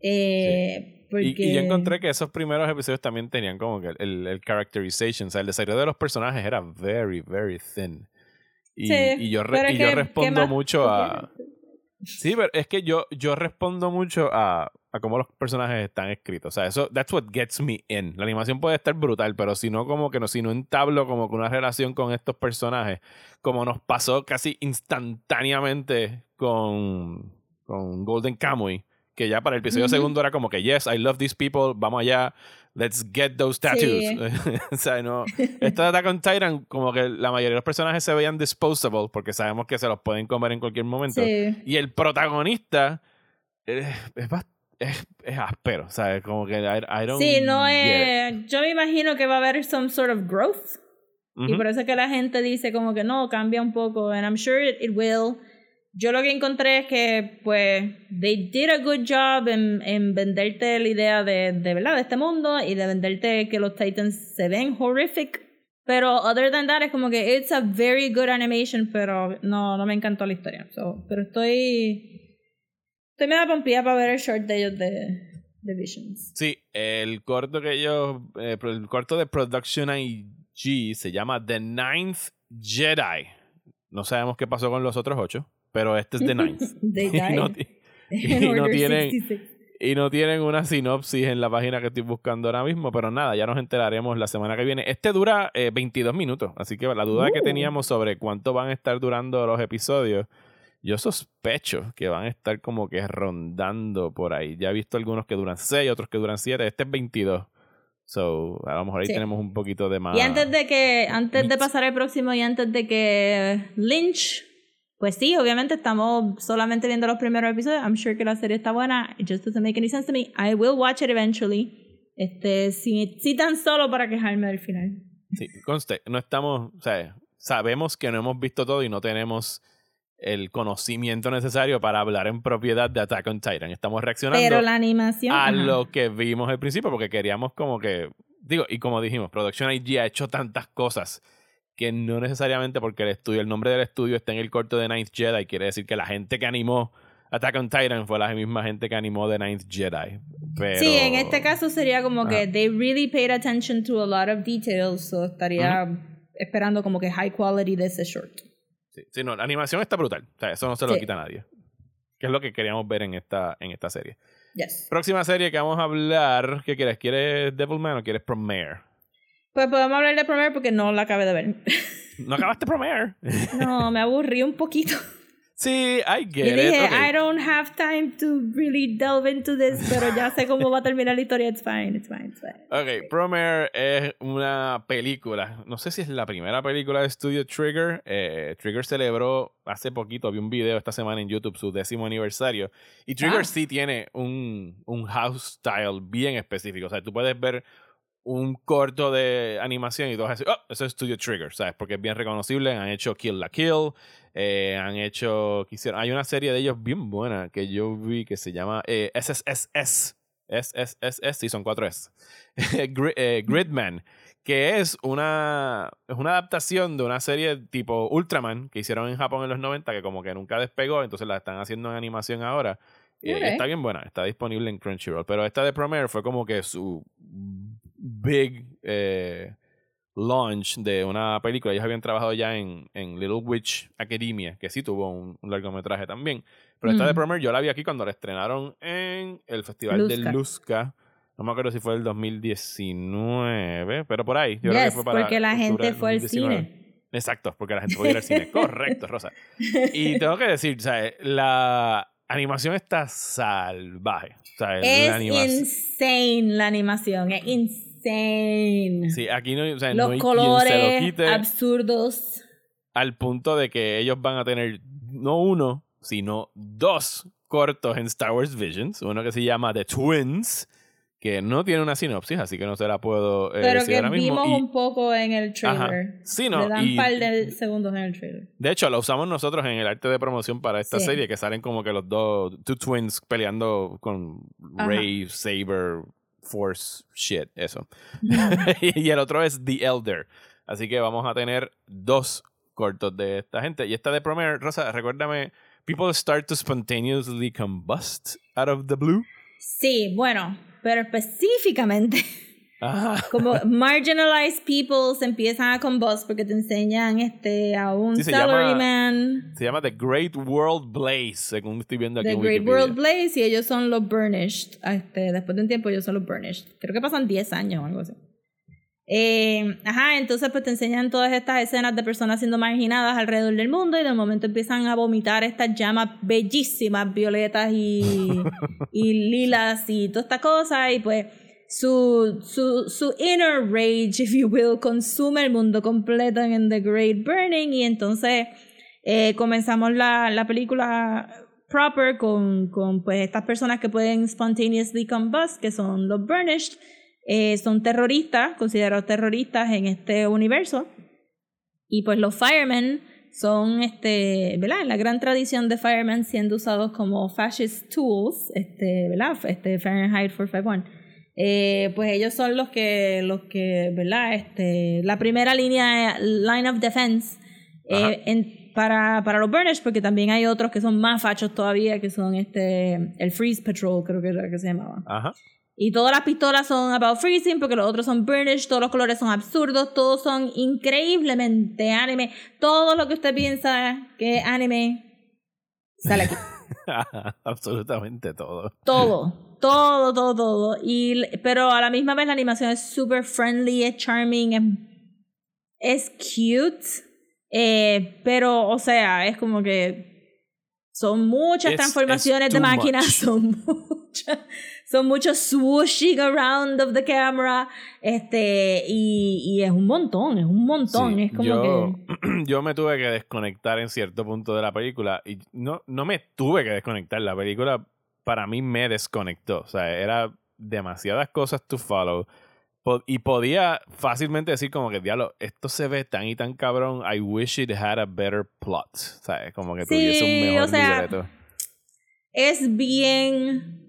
Eh, porque... y yo encontré que esos primeros episodios también tenían como que el, el characterization, o sea, el desarrollo de los personajes era very, very thin. Y, Sí, y yo, re- y yo que, ¿qué respondo mucho a... Sí, pero es que yo, yo respondo mucho a, a cómo los personajes están escritos. O sea, eso, that's what gets me in. La animación puede estar brutal, pero si no, como que no, si no entablo como que una relación con estos personajes, como nos pasó casi instantáneamente con, con Golden Kamuy, que ya para el episodio Ujú. segundo era como que, yes, I love these people, vamos allá, let's get those tattoos. Sí. (laughs) o sea, no. (laughs) Esto de Attack on Titan, como que la mayoría de los personajes se veían disposable, porque sabemos que se los pueden comer en cualquier momento. Sí. Y el protagonista eh, es, bast- es, es áspero, ¿sabes? Como que I, I don't Sí, no es. Yo me imagino que va a haber some sort of growth. Y Ujú. por eso es que la gente dice como que no, cambia un poco. And I'm sure it, it will. Yo lo que encontré es que, pues, they did a good job en, en venderte la idea de, de verdad de este mundo y de venderte que los Titans se ven horrific. Pero other than that es como que it's a very good animation, pero no, no me encantó la historia. So, pero estoy. Estoy medio pompía para ver el short de ellos de, de Visions. Sí, el corto que ellos, eh, el corto de Production IG se llama The Ninth Jedi. No sabemos qué pasó con los otros ocho, pero este es The Ninth. (laughs) They y, no, (laughs) y no tienen- 66. y no tienen una sinopsis en la página que estoy buscando ahora mismo, pero nada, ya nos enteraremos la semana que viene. Este dura eh, 22 minutos, así que la duda que Uh. teníamos sobre cuánto van a estar durando los episodios, yo sospecho que van a estar como que rondando por ahí. Ya he visto algunos que duran 6, otros que duran 7, este es 22. So, a lo mejor ahí Sí. tenemos un poquito de más. Y antes de que, antes de pasar al próximo y antes de que Lynch, pues sí, obviamente estamos solamente viendo los primeros episodios. I'm sure que la serie está buena. It just doesn't make any sense to me. I will watch it eventually. Este, si, si tan solo para quejarme del final. Sí, conste, no estamos, o sea, sabemos que no hemos visto todo y no tenemos el conocimiento necesario para hablar en propiedad de Attack on Titan. Estamos reaccionando Pero la animación. a ajá. lo que vimos al principio porque queríamos como que, digo, y como dijimos, Production IG ha hecho tantas cosas que no necesariamente porque el estudio, el nombre del estudio está en el corto de Ninth Jedi, quiere decir que la gente que animó Attack on Titan fue la misma gente que animó The Ninth Jedi. Pero, Sí, en este caso sería como Ajá. que they really paid attention to a lot of details. So estaría esperando como que high quality de ese short. Sí, sí, no, la animación está brutal. O sea, eso no se lo Sí. quita a nadie. Que es lo que queríamos ver en esta, en esta serie. Yes. Próxima serie que vamos a hablar. ¿Qué quieres? ¿Quieres Devilman o quieres Promare? Pues podemos hablar de Premier porque no la acabé de ver. ¿No acabaste Promare? (laughs) No, me aburrí un poquito. sí, I get it. dije, Ok. I don't have time to really delve into this, pero ya sé cómo va a terminar la historia. It's fine, it's fine, it's fine. Ok, Promare es una película. No sé si es la primera película de estudio Trigger. Eh, Trigger celebró hace poquito, vi un video esta semana en YouTube, su décimo aniversario. Y Trigger Ah. sí tiene un, un house style bien específico. O sea, tú puedes ver un corto de animación y tú vas a decir, oh, eso es Studio Trigger, ¿sabes? Porque es bien reconocible. Han hecho Kill la Kill. eh, han hecho. Quisieron, hay una serie de ellos bien buena que yo vi que se llama eh, SSSS. SSSS, sí, son cuatro S. (laughs) Eh, Gridman, que es una, es una adaptación de una serie tipo Ultraman que hicieron en Japón en los 90, que como que nunca despegó, entonces la están haciendo en animación ahora. Y Ok. está bien buena, está disponible en Crunchyroll. Pero esta de Premiere fue como que su big eh, launch de una película. Ellos habían trabajado ya en, en Little Witch Academia, que sí tuvo un, un largometraje también. Pero esta de. Premiere yo la vi aquí cuando la estrenaron en el Festival de Luzca. No me acuerdo si fue el 2019, pero por ahí. Yo creo que fue para porque la gente fue al 2019. cine. Exacto, porque la gente ir al cine. (laughs) Correcto, Rosa. Y tengo que decir, ¿sabes? la animación está salvaje. Es la insane la animación, es insane. Sí, aquí no, o sea, Los no hay quien se lo colores quite absurdos. al punto de que ellos van a tener no uno, sino dos cortos en Star Wars Visions. Uno que se llama The Twins, que no tiene una sinopsis, así que no se la puedo eh, Pero decir que ahora mismo. vimos Y- un poco en el Ajá. trailer. Sí, no, Le dan un par de segundos en el trailer. De hecho, lo usamos nosotros en el arte de promoción para esta Sí. serie, que salen como que los dos, two twins peleando con Ajá. Ray, Saber, Force, shit, eso. (laughs) y el otro es The Elder. Así que vamos a tener dos cortos de esta gente. Y esta de Promare, Rosa, recuérdame, people start to spontaneously combust out of the blue. Sí, bueno, pero específicamente, Ah, (laughs) como marginalized people se empiezan a combust porque te enseñan este, a un Sí, se salaryman, se llama The Great World Blaze, según estoy viendo aquí The en Great Wikipedia. World Blaze, y ellos son los Burnished. Este, después de un tiempo, ellos son los Burnished. Creo que pasan 10 años o algo así. Eh, ajá, entonces pues te enseñan todas estas escenas de personas siendo marginadas alrededor del mundo y de momento empiezan a vomitar estas llamas bellísimas, violetas y, (laughs) y lilas y toda esta cosa. Y pues su, su, su inner rage, if you will, consume el mundo completo en The Great Burning. Y entonces eh, comenzamos la, la película proper con, con pues estas personas que pueden spontaneously combust, que son los Burnished, eh, son terroristas, considerados terroristas en este universo. Y pues los firemen son, este, ¿verdad? La gran tradición de firemen siendo usados como fascist tools, este, ¿verdad? Este, Fahrenheit 451. Eh, pues ellos son los que, los que, ¿verdad? Este, la primera línea, line of defense eh, en- para, para los Burnish, porque también hay otros que son más fachos todavía, que son este, el Freeze Patrol, creo que era que se llamaba. Ajá. Y todas las pistolas son about freezing porque los otros son burnished, todos los colores son absurdos, todos son increíblemente anime. Todo lo que usted piensa que es anime sale aquí. (laughs) Absolutamente todo. Todo, todo, todo, todo. Y, pero a la misma vez la animación es super friendly, es charming, es, es cute. Eh, pero, o sea, es como que son muchas It's- transformaciones it's de máquinas, (laughs) son muchas, son muchos swooshing around of the camera, este, y, y es un montón, es un montón, Sí, es como yo, que... (clears throat) yo me tuve que desconectar en cierto punto de la película y no, no me tuve que desconectar. La película para mí me desconectó. O sea, era demasiadas cosas to follow. Y podía fácilmente decir como que, diablo, esto se ve tan y tan cabrón. I wish it had a better plot. O sea, como que Sí, tuviese un mejor o sea, libreto. es bien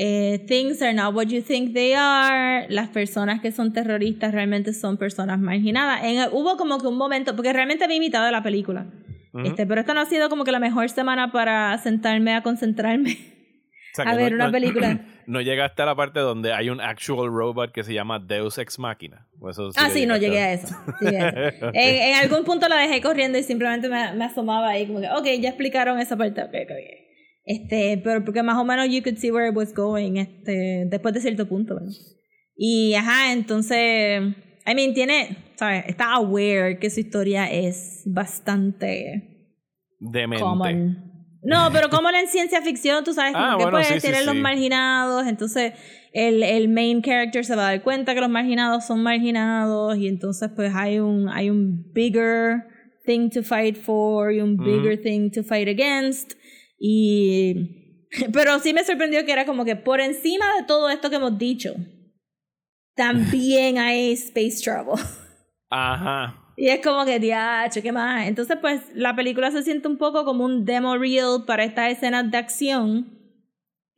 eh, things are not what you think they are las personas que son terroristas realmente son personas marginadas en, hubo como que un momento porque realmente había imitado la película Ujú. este pero esta no ha sido como que la mejor semana para sentarme a concentrarme O sea, a ver no- una no- película (clears throat) No llegaste a la parte donde hay un actual robot que se llama Deus Ex Machina. Eso ah lo sí no llegué a eso, Sí llegué a eso. Ok. (laughs) En, en algún punto la dejé corriendo y simplemente me, me asomaba ahí como que ok ya explicaron esa parte ok ok. Este, pero porque más o menos you could see where it was going, este, después de cierto punto, ¿verdad? Y ajá, entonces, I mean, tiene, ¿sabes? Está aware que su historia es bastante Demente. common. No, pero (laughs) como en ciencia ficción, tú sabes, como Ah, que bueno, pues sí, sí, tienen los sí. marginados, entonces el, el main character se va a dar cuenta que los marginados son marginados y entonces pues hay un, hay un bigger thing to fight for y un bigger thing to fight against y (laughs) pero sí me sorprendió que era como que por encima de todo esto que hemos dicho también (laughs) hay space travel Ajá. y es como que, diacho, ¿qué más? Entonces, pues, la película se siente un poco como un demo reel para estas escenas de acción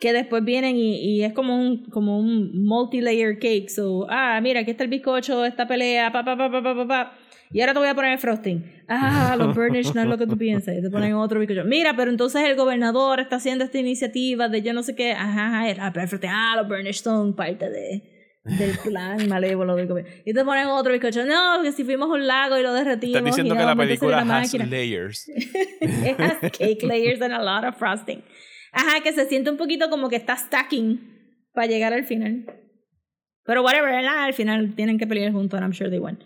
que después vienen y, y es como un, como un multi-layer cake. So, ah, mira, aquí está el bizcocho, esta pelea, pa, pa, pa, pa, pa, pa, pa. Y ahora te voy a poner el frosting. Ah, los burnish no es lo que tú piensas. Y te ponen otro bizcocho. Mira, pero entonces el gobernador está haciendo esta iniciativa de yo no sé qué. Ajá, ah, pero el frosting, ah, los burnish son parte de, del plan (laughs) malévolo del gobierno. Y te ponen otro bizcocho. No, que si fuimos a un lago y lo derretimos. Estás diciendo y que la película la has layers. (laughs) It has cake layers and a lot of frosting. Ajá, que se siente un poquito como que está stacking para llegar al final. Pero whatever, al final tienen que pelear juntos and I'm sure they won.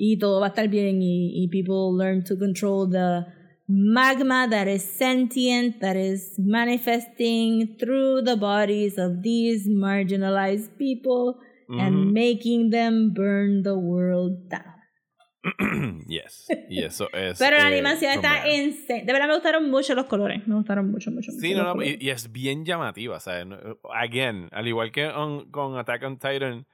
Y todo va a estar bien y, y people learn to control the magma that is sentient, that is manifesting through the bodies of these marginalized people and making them burn the world down. (clears throat) yes. Y eso es. Pero la eh, animación está insane. De verdad me gustaron mucho los colores. Me gustaron mucho, mucho, mucho. Sí, no, no, y, y es bien llamativa, ¿sabes? Again, al igual que on- con Attack on Titan,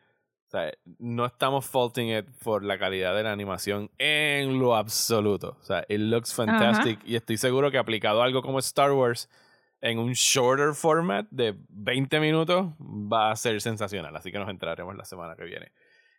no estamos faulting it por la calidad de la animación en lo absoluto. O sea, it looks fantastic y estoy seguro que aplicado a algo como Star Wars en un shorter format de 20 minutos va a ser sensacional, así que nos entraremos la semana que viene.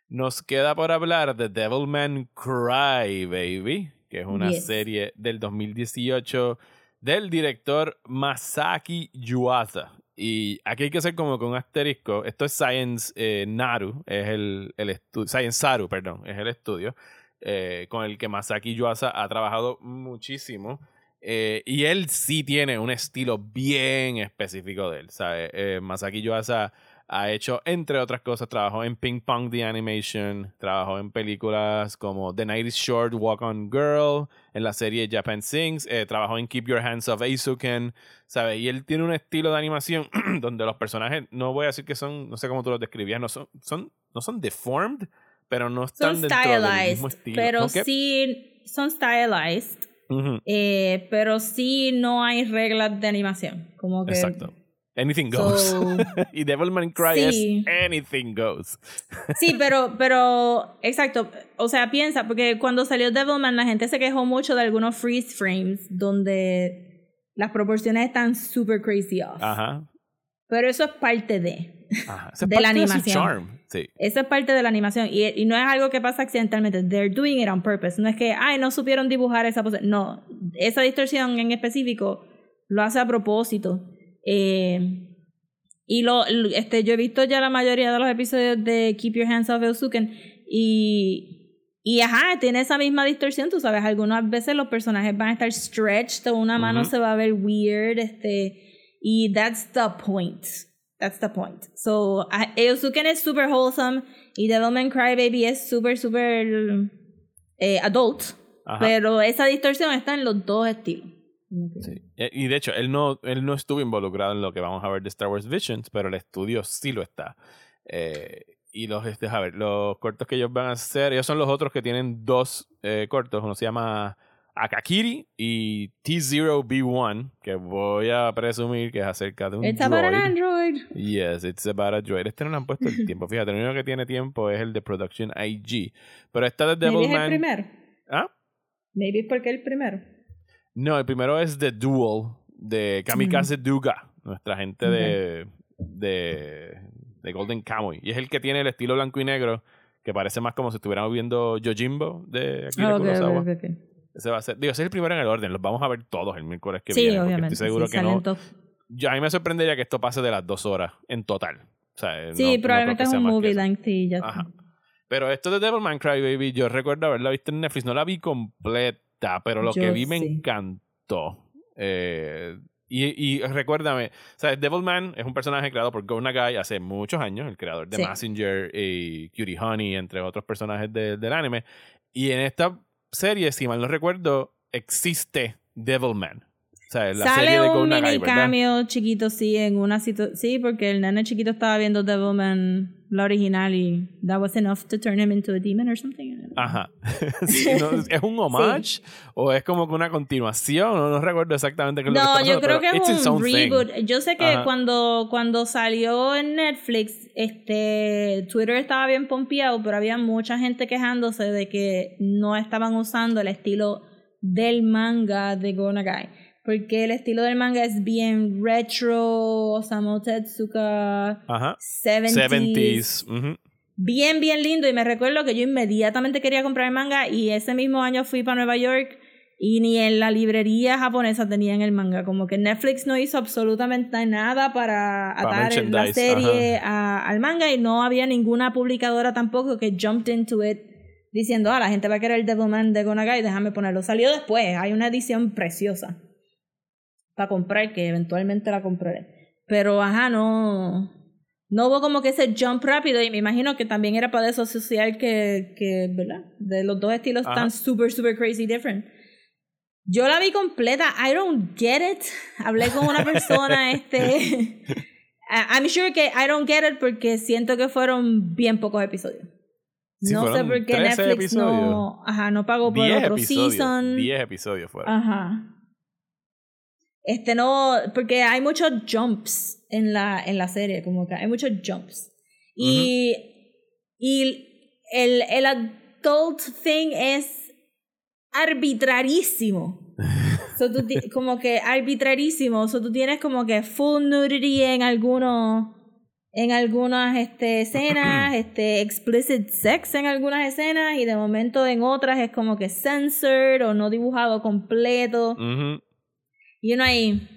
Nos queda por hablar de Devilman Cry, baby, que es una Yes. serie del 2018 del director Masaki Yuasa. Y aquí hay que hacer como con asterisco. Esto es Science eh, Naru, es el, el estudio. Science Saru, perdón, es el estudio eh, con el que Masaki Yuasa ha trabajado muchísimo. Eh, y él sí tiene un estilo bien específico de él. ¿sabe? Eh, Masaki Yuasa ha hecho, entre otras cosas, trabajó en Ping Pong The Animation, trabajó en películas como The Night is Short, Walk on Girl, en la serie Japan Sings, eh, trabajó en Keep Your Hands Off Aizuken, ¿sabes? Y él tiene un estilo de animación (clears throat) donde los personajes, no voy a decir que son, no sé cómo tú los describías, no son, son, no son deformed, pero no están Son dentro del mismo estilo. pero sí son stylized, Ujú, eh, pero sí no hay reglas de animación. Como que Exacto. (laughs) Anything goes. So- y Devilman Cry Sí. es (laughs) anything goes. Sí, pero, pero, exacto. O sea, piensa, porque cuando salió Devilman, la gente se quejó mucho de algunos freeze frames donde las proporciones están super crazy off. Ajá. Pero eso es parte de. Ajá. De la parte su animación. charm. Sí. Eso es parte de la animación. Y, y no es algo que pasa accidentalmente. They're doing it on purpose. No es que, ay, no supieron dibujar esa pose. No. Esa distorsión en específico lo hace a propósito. Eh, Y lo, este, yo he visto ya la mayoría de los episodios de Keep Your Hands Off Eusuken y, y ajá, tiene esa misma distorsión, tú sabes, algunas veces los personajes van a estar stretched o una mano se va a ver weird, este, y that's the point. That's the point. So, a- Eusuken es super wholesome y Devilman Crybaby es super, super eh, adult, Ajá. pero esa distorsión está en los dos estilos. Sí. Eh, Y de hecho, él no, él no estuvo involucrado en lo que vamos a ver de Star Wars Visions, pero el estudio sí lo está. Eh, y los, este, a ver, los cortos que ellos van a hacer, ellos son los otros que tienen dos eh, cortos. Uno se llama Akakiri y T0B1, que voy a presumir que es acerca de un Está para droid. Android. Yes, it's about a droid. Este no le han puesto el tiempo. Fíjate, el único que tiene tiempo es el de Production IG. Pero esta de Maybe es el Devilman. primero. ¿Ah? Maybe porque el primero. No, el primero es The Duel de Kamikaze Duga, nuestra gente de, de, de Golden Kamuy. Y es el que tiene el estilo blanco y negro, que parece más como si estuviéramos viendo Yojimbo de Akira ok, Kurosawa. ok, ok. Ese va a ser, digo, ese es el primero en el orden. Los vamos a ver todos el miércoles que Sí, viene. obviamente. Estoy seguro sí, que no. Yo, a mí me sorprendería que esto pase de las dos horas en total. O sea, no- no Sí, creo probablemente que es un movie length y ya está. Ajá. Pero esto de Devilman Crybaby, yo recuerdo haberla visto en Netflix. No la vi completa, pero lo Yo que vi me encantó. Eh, y, y recuérdame, ¿sabes? Devilman es un personaje creado por Go Nagai hace muchos años, el creador de Sí. Messenger y Cutie Honey, entre otros personajes de- del anime. Y en esta serie, si mal no recuerdo, existe Devilman. O sea, la Sale serie de Go un mini cameo chiquito, sí, en una situación. Sí, porque el nene chiquito estaba viendo Devilman, la original, y that was enough to turn him into a demon or something. Ajá. (laughs) Sí, (laughs) no, ¿Es un homage o es como que una continuación? No, no recuerdo exactamente qué es lo que No, está yo pasando, creo que es un thing. reboot. Yo sé que Ajá. cuando, cuando salió en Netflix, este Twitter estaba bien pompeado, pero había mucha gente quejándose de que no estaban usando el estilo del manga de Go Nagai. Porque el estilo del manga es bien retro, Osamu Tezuka, Ajá. 70s. 70s. ujú. Bien, bien lindo. Y me recuerdo que yo inmediatamente quería comprar el manga y ese mismo año fui para Nueva York y ni en la librería japonesa tenían el manga. Como que Netflix no hizo absolutamente nada para Para atar la serie a- al manga y no había ninguna publicadora tampoco que jumped into it diciendo, ah, la gente va a querer el Devilman de Gonagai, déjame ponerlo. Salió después, hay una edición preciosa para comprar que eventualmente la compraré. Pero, ajá, no... No hubo como que ese jump rápido y me imagino que también era para desasociar que, que ¿verdad? De los dos estilos Ajá. tan super, super crazy different. Yo la vi completa. I don't get it. Hablé con una persona, (laughs) este... I'm sure que I don't get it porque siento que fueron bien pocos episodios. Sí, no sé por qué 13 Netflix no, episodios. ajá, no pagó por 10 otro episodios. season. 10 episodios fueron. Ajá. Este no, porque hay muchos jumps en la, en la serie, como que hay muchos jumps. Y, y el, el adult thing es arbitrarísimo. (laughs) So, tú como que arbitrarísimo. So, tú tienes como que full nudity en algunos en algunas este, escenas, (clears throat) este, explicit sex en algunas escenas y de momento en otras es como que censored o no dibujado completo. Ujú. Y uno ahí,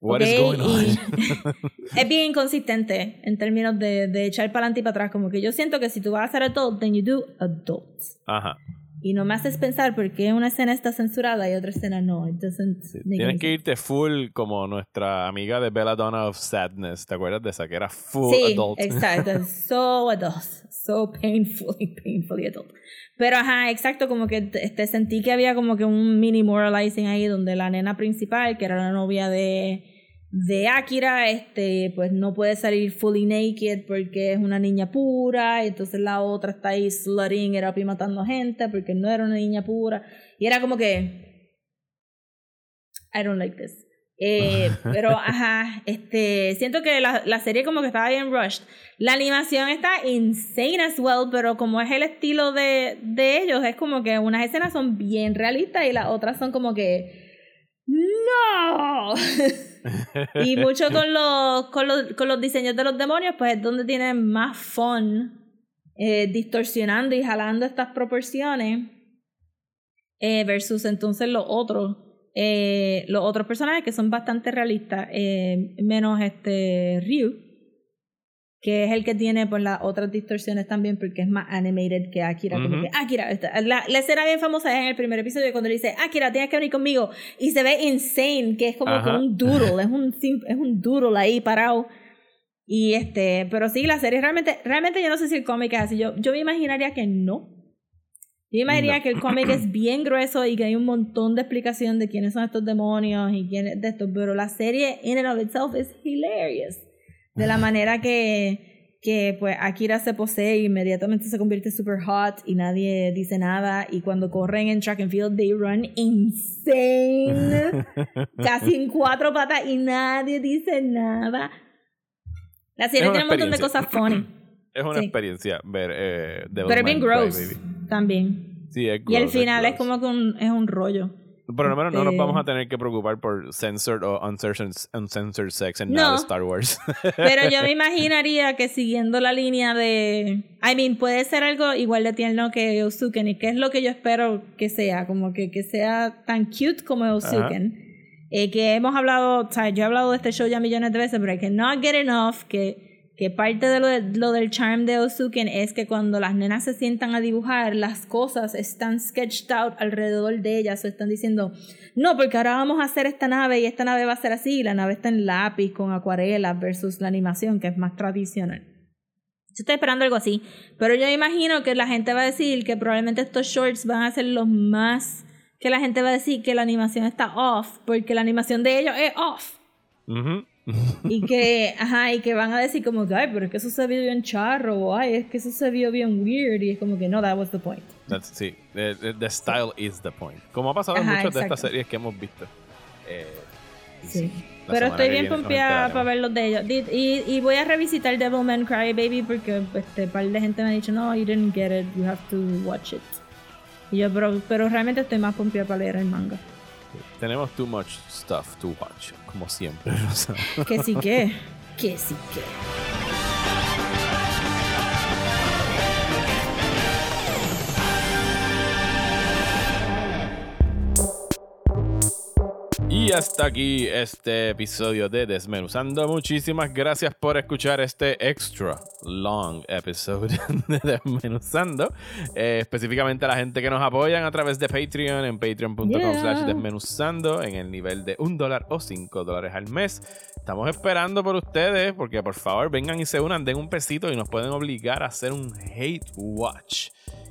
What ok, is going on? (laughs) es bien inconsistente en términos de, de echar para adelante y para atrás. Como que yo siento que si tú vas a hacer adult, then you do adult. Ajá. Y no me haces pensar por qué una escena está censurada y otra escena no. Sí, make Tienes que irte full como nuestra amiga de Belladonna of Sadness. ¿Te acuerdas de esa? Que era full Sí, adult. exacto. (laughs) So adult. So painfully, painfully adult. Pero ajá, exacto, como que te, te sentí que había como que un mini moralizing ahí donde la nena principal, que era la novia de, de Akira, este, pues no puede salir fully naked porque es una niña pura, y entonces la otra está ahí slutting up y matando gente porque no era una niña pura. Y era como que I don't like this. Eh, (laughs) pero, ajá, este, siento que la, la serie como que estaba bien rushed. La animación está insane as well, pero como es el estilo de, de ellos, es como que unas escenas son bien realistas y las otras son como que, ¡No! (laughs) y (laughs) mucho con los, con, los, con los diseños de los demonios, pues es donde tienen más fun eh, distorsionando y jalando estas proporciones eh, versus entonces los otros Eh, los otros personajes que son bastante realistas, menos este Ryu, que es el que tiene pues las otras distorsiones también porque es más animated que Akira. Como Ujú. que Akira, esta- la, la escena bien famosa es en el primer episodio cuando le dice, Akira, tienes que venir conmigo. Y se ve insane, que es como que un doodle, es un, es un doodle ahí parado. Y este, pero sí, la serie realmente, realmente yo no sé si el cómic es así. Yo, yo me imaginaría que no. Yo me imaginaría No. que el cómic es bien grueso y que hay un montón de explicación de quiénes son estos demonios y quiénes de estos, pero la serie in and of itself is hilarious. De la manera que, que pues Akira se posee e inmediatamente se convierte super hot y nadie dice nada y cuando corren en track and field they run insane. (laughs) casi en cuatro patas y nadie dice nada. La serie Es tiene un montón de cosas funny, (clears throat) Es una Sí. experiencia ver eh, pero es bien gross también. Sí, es Y el gross, final es gross. como que un, es un rollo. Por lo menos no nos Este- vamos a tener que preocupar por censored o uncensored, uncensored sex en No. nada de Star Wars. Pero yo me (laughs) imaginaría que siguiendo la línea de. I mean, puede ser algo igual de tierno que Eusuken, y que es lo que yo espero que sea, como que, que sea tan cute como Eusuken. Eh, que hemos hablado, o sea, yo he hablado de este show ya millones de veces, pero I cannot get enough que, que parte de lo, de lo del charm de Eusuken es que cuando las nenas se sientan a dibujar, las cosas están sketched out alrededor de ellas, o están diciendo, no, porque ahora vamos a hacer esta nave y esta nave va a ser así, y la nave está en lápiz con acuarelas versus la animación que es más tradicional. Yo estoy esperando algo así, pero yo imagino que la gente va a decir que probablemente estos shorts van a ser los más que la gente va a decir que la animación está off, porque la animación de ellos es off. Ujú. (laughs) Y que, ajá, y que van a decir como que, ay, pero es que eso se vio bien charro, o ay, es que eso se vio bien weird, y es como que no, that was the point. That's- sí, the, the- style is the point. Como ha pasado en muchas de estas exacto. series que hemos visto. Eh, Sí. la Pero estoy bien pompeada para ver los de ellos. Y, y voy a revisitar Devilman Crybaby porque este par de gente me ha dicho, no, you didn't get it, you have to watch it. Y yo, pero, pero realmente estoy más pompeada para leer el manga. Tenemos too much stuff to watch, como siempre. (laughs) Rosa. Que sí que, que sí que. Y hasta aquí este episodio de Desmenuzando. Muchísimas gracias por escuchar este extra long episode (laughs) de Desmenuzando. Eh, específicamente a la gente que nos apoyan a través de Patreon en patreon.com Yeah. slash desmenuzando en el nivel de un dólar o cinco dólares al mes. Estamos esperando por ustedes porque por favor vengan y se unan, den un pesito y nos pueden obligar a hacer un hate watch.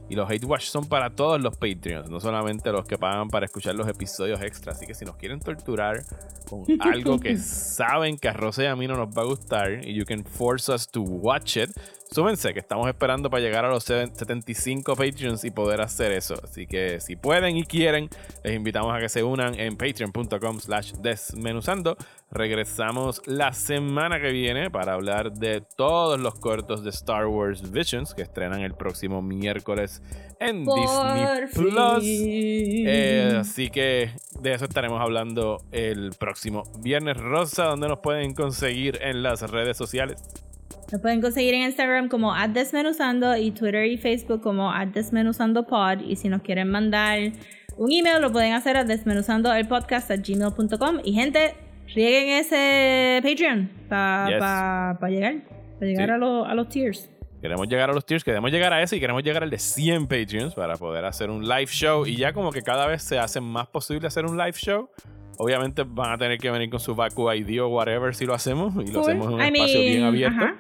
Y los Hate Watch son para todos los Patreons, no solamente los que pagan para escuchar los episodios extras. Así que si nos quieren torturar con (laughs) algo que saben que a Rosa y a mí no nos va a gustar y you can force us to watch it, súmense que estamos esperando para llegar a los 75 Patreons y poder hacer eso. Así que si pueden y quieren, les invitamos a que se unan en patreon.com slash desmenuzando. Regresamos la semana que viene para hablar de todos los cortos de Star Wars Visions que estrenan el próximo miércoles en Por Disney Plus. fin. Eh, así que de eso estaremos hablando el próximo viernes rosa, donde nos pueden conseguir en las redes sociales. Nos pueden conseguir en Instagram como @desmenuzando y Twitter y Facebook como @desmenuzandopod y si nos quieren mandar un email lo pueden hacer a desmenuzandoelpodcast@gmail.com y gente rieguen ese Patreon para Yes. llegar para llegar Sí. a, los- a los tiers. Queremos llegar a los tiers, queremos llegar a ese y queremos llegar al de 100 Patreons para poder hacer un live show. Y ya como que cada vez se hace más posible hacer un live show. Obviamente van a tener que venir con su Baku ID o whatever si lo hacemos. Y lo Cool. hacemos en un I espacio bien mean, abierto. ajá.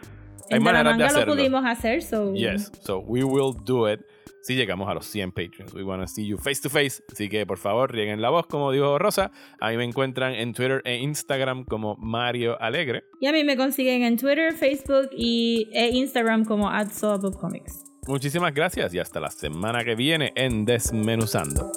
Hay En maneras de hacerlo. lo pudimos hacer, so Yes, so we will do it si llegamos a los 100 Patreons. We want to see you face to face. Así que por favor, rieguen la voz, como dijo Rosa. A mí me encuentran en Twitter e Instagram como Mario Alegre. Y a mí me consiguen en Twitter, Facebook y, e Instagram como @soapopcomics. Muchísimas gracias y hasta la semana que viene en Desmenuzando.